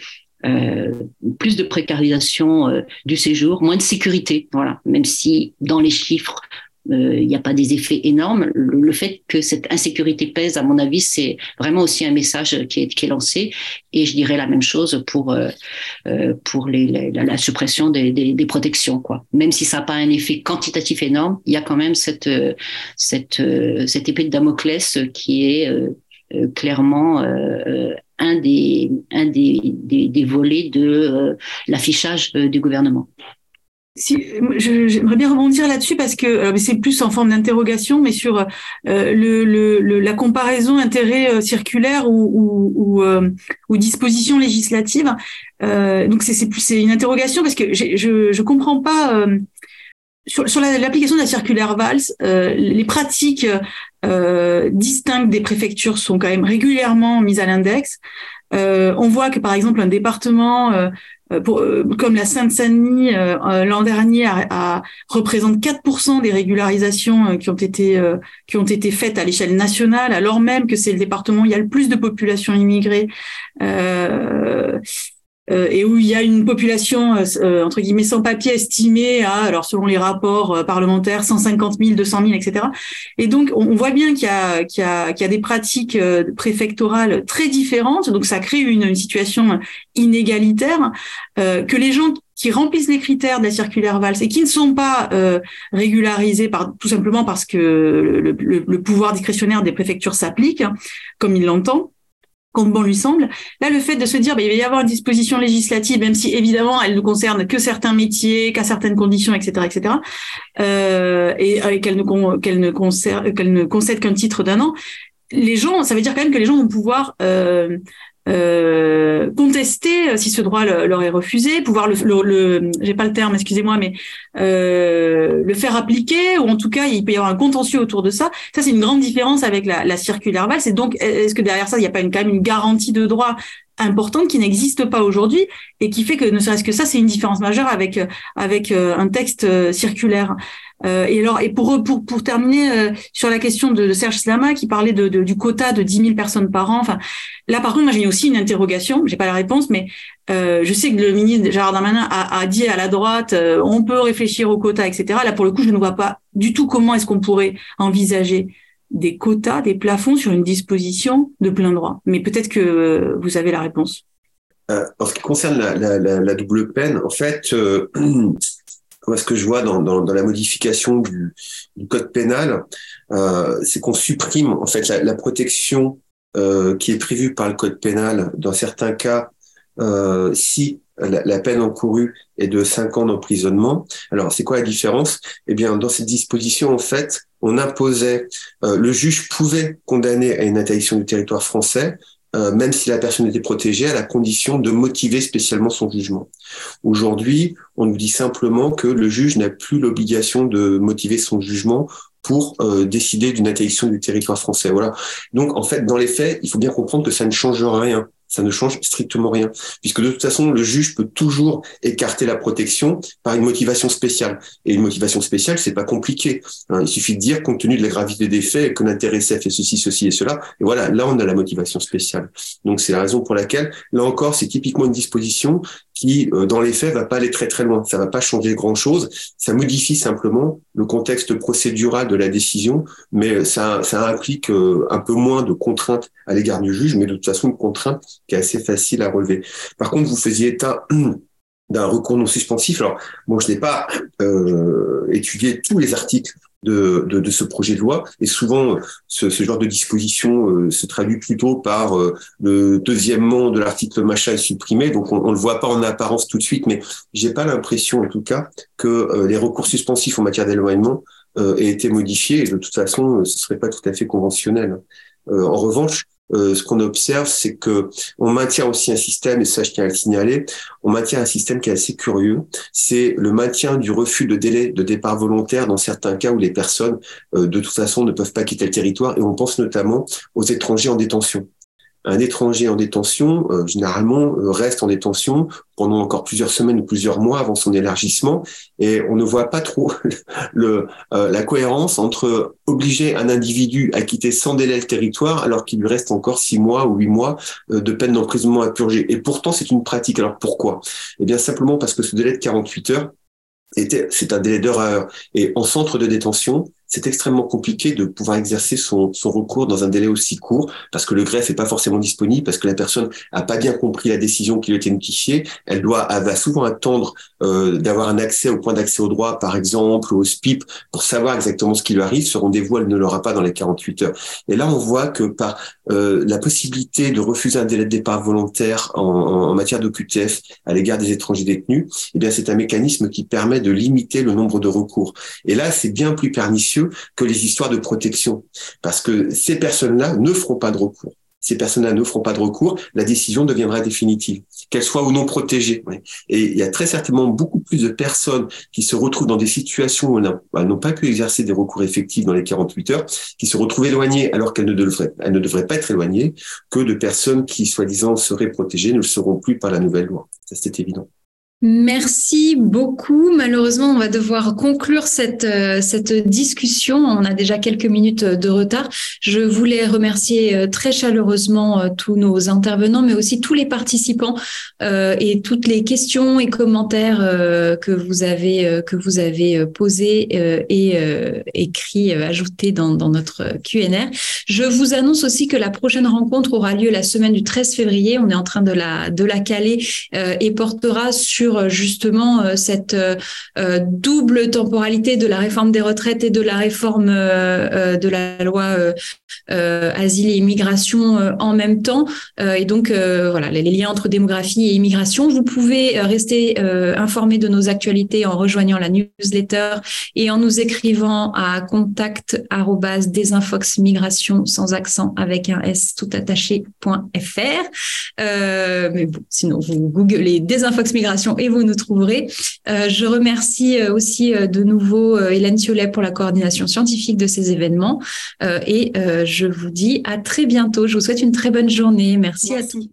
plus de précarisation du séjour, moins de sécurité. Voilà, même si dans les chiffres il n'y a pas des effets énormes. Le, fait que cette insécurité pèse, à mon avis, c'est vraiment aussi un message qui est, qui est lancé. Et je dirais la même chose pour euh, euh pour les, la, suppression des, des, des, protections, quoi. Même si ça n'a pas un effet quantitatif énorme, il y a quand même cette cette cette épée de Damoclès qui est euh, clairement un des un des, des, des volets de l'affichage du gouvernement. Si, J'aimerais bien rebondir là-dessus parce que c'est plus en forme d'interrogation, mais sur euh, le, le, la comparaison intérêt euh, circulaire ou, ou, euh, ou disposition législative. Euh, donc c'est plus une interrogation parce que je je comprends pas euh, sur, sur l'application de la circulaire Valls, les pratiques distinctes des préfectures sont quand même régulièrement mises à l'index. on voit que par exemple un département euh, pour, euh, comme la Seine-Saint-Denis euh, l'an dernier représente 4% des régularisations qui ont été qui ont été faites à l'échelle nationale, alors même que c'est le département où il y a le plus de population immigrée. Euh, euh, et où il y a une population euh, entre guillemets sans papier estimée à, alors selon les rapports euh, parlementaires, 150 000, 200 000, etc. Et donc on, voit bien qu'il y a qu'il y a qu'il y a des pratiques préfectorales très différentes, donc ça crée une, situation inégalitaire que les gens qui remplissent les critères de la circulaire Valls et qui ne sont pas régularisés par tout simplement parce que le, le, le pouvoir discrétionnaire des préfectures s'applique hein, comme il l'entend comme bon lui semble. Là, le fait de se dire, bah, il va y avoir une disposition législative, même si évidemment elle ne concerne que certains métiers, qu'à certaines conditions, etc., etc., euh, et, et qu'elle ne concerne ne concède qu'un titre d'un an. Les gens, ça veut dire quand même que les gens vont pouvoir euh, euh, contester euh, si ce droit leur est refusé, pouvoir le, le, j'ai pas le terme, excusez-moi, mais euh, le faire appliquer ou en tout cas il peut y avoir un contentieux autour de ça. Ça c'est une grande différence avec la, la circulaire Valls. Et donc est-ce que derrière ça il n'y a pas une, quand même une garantie de droit importante qui n'existe pas aujourd'hui et qui fait que ne serait-ce que ça c'est une différence majeure avec avec euh, un texte circulaire? Euh, et alors, et pour pour pour terminer euh, sur la question de, Serge Slama qui parlait de, de, du quota de 10 000 personnes par an. Enfin, là, par contre, moi, j'ai aussi une interrogation. J'ai pas la réponse, mais euh, je sais que le ministre Gérard Darmanin a, a dit à la droite, euh, on peut réfléchir au quota, etc. Là, pour le coup, je ne vois pas du tout comment est-ce qu'on pourrait envisager des quotas, des plafonds sur une disposition de plein droit. Mais peut-être que vous avez la réponse. en ce qui concerne la, la, la, la double peine, en fait, [clears throat] moi, ce que je vois dans, dans, dans la modification du, du code pénal, euh, c'est qu'on supprime en fait la, la protection euh, qui est prévue par le code pénal dans certains cas euh, si la, la, peine encourue est de 5 ans d'emprisonnement. Alors, c'est quoi la différence? Eh bien, dans cette disposition, en fait, on imposait, euh, le juge pouvait condamner à une interdiction du territoire français euh, même si la personne était protégée, à la condition de motiver spécialement son jugement. Aujourd'hui, on nous dit simplement que le juge n'a plus l'obligation de motiver son jugement pour euh, décider d'une interdiction du territoire français. Voilà. Donc, en fait, dans les faits, il faut bien comprendre que ça ne change rien ça ne change strictement rien, puisque de toute façon, le juge peut toujours écarter la protection par une motivation spéciale. Et une motivation spéciale, c'est pas compliqué. Hein. Il suffit de dire, compte tenu de la gravité des faits, que l'intéressé a fait ceci, ceci et cela. Et voilà, là, on a la motivation spéciale. Donc, c'est la raison pour laquelle, là encore, c'est typiquement une disposition qui, euh, dans les faits, va pas aller très très loin. Ça va pas changer grand chose. Ça modifie simplement le contexte procédural de la décision, mais ça, ça implique euh, un peu moins de contraintes à l'égard du juge, mais de toute façon une contrainte qui est assez facile à relever. Par contre, vous faisiez état [clears throat] d'un recours non suspensif. Alors, bon, je n'ai pas euh, étudié tous les articles de, de, de, ce projet de loi. Et souvent, ce, ce genre de disposition euh, se traduit plutôt par euh, le deuxièmement de l'article machin est supprimé. Donc, on, on le voit pas en apparence tout de suite, mais j'ai pas l'impression, en tout cas, que euh, les recours suspensifs en matière d'éloignement ait été modifié. Et de toute façon, ce serait pas tout à fait conventionnel. en revanche, ce qu'on observe, c'est que on maintient aussi un système, et ça je tiens à le signaler, on maintient un système qui est assez curieux. C'est le maintien du refus de délai de départ volontaire dans certains cas où les personnes, de toute façon, ne peuvent pas quitter le territoire. Et on pense notamment aux étrangers en détention un étranger en détention, euh, généralement, euh, reste en détention pendant encore plusieurs semaines ou plusieurs mois avant son élargissement, et on ne voit pas trop [laughs] le, euh, la cohérence entre obliger un individu à quitter sans délai le territoire alors qu'il lui reste encore six mois ou huit mois de peine d'emprisonnement à purger. Et pourtant, c'est une pratique. Alors pourquoi? Eh bien, simplement parce que ce délai de 48 heures c'est un délai d'heure Et en centre de détention, c'est extrêmement compliqué de pouvoir exercer son, recours dans un délai aussi court parce que le greffe n'est pas forcément disponible, parce que la personne a pas bien compris la décision qui lui a été notifiée. Elle doit, elle va souvent attendre euh, d'avoir un accès au point d'accès au droit, par exemple, au SPIP, pour savoir exactement ce qui lui arrive. Ce rendez-vous, elle ne l'aura pas dans les 48 heures. Et là, on voit que par euh, la possibilité de refuser un délai de départ volontaire en, en matière d'OQTF à l'égard des étrangers détenus, eh bien, c'est un mécanisme qui permet de limiter le nombre de recours. Et là, c'est bien plus pernicieux que les histoires de protection. Parce que ces personnes-là ne feront pas de recours. Ces personnes-là ne feront pas de recours, la décision deviendra définitive, qu'elle soit ou non protégée. Et il y a très certainement beaucoup plus de personnes qui se retrouvent dans des situations où elles n'ont pas pu exercer des recours effectifs dans les 48 heures, qui se retrouvent éloignées alors qu'elles ne devraient, elles ne devraient pas être éloignées, que de personnes qui, soi-disant, seraient protégées, ne le seront plus par la nouvelle loi. Ça, c'est évident. Merci beaucoup. Malheureusement, on va devoir conclure cette, euh, cette discussion. On a déjà quelques minutes de retard. Je voulais remercier euh, très chaleureusement euh, tous nos intervenants, mais aussi tous les participants et toutes les questions et commentaires que vous avez que vous avez posés et écrits, ajoutés dans, dans notre QNR. Je vous annonce aussi que la prochaine rencontre aura lieu la semaine du 13 février. On est en train de la de la caler et portera sur euh, justement euh, cette euh, double temporalité de la réforme des retraites et de la réforme de la loi asile et immigration en même temps. et donc voilà les liens entre démographie et immigration. Vous pouvez rester informé de nos actualités en rejoignant la newsletter et en nous écrivant à contact migration sans accent avec un s tout attaché.fr. mais bon, sinon vous googlez Desinfox Migration et vous nous trouverez. Euh, je remercie euh, aussi euh, de nouveau Hélène Ciolet pour la coordination scientifique de ces événements et je vous dis à très bientôt. Je vous souhaite une très bonne journée. Merci, à tous.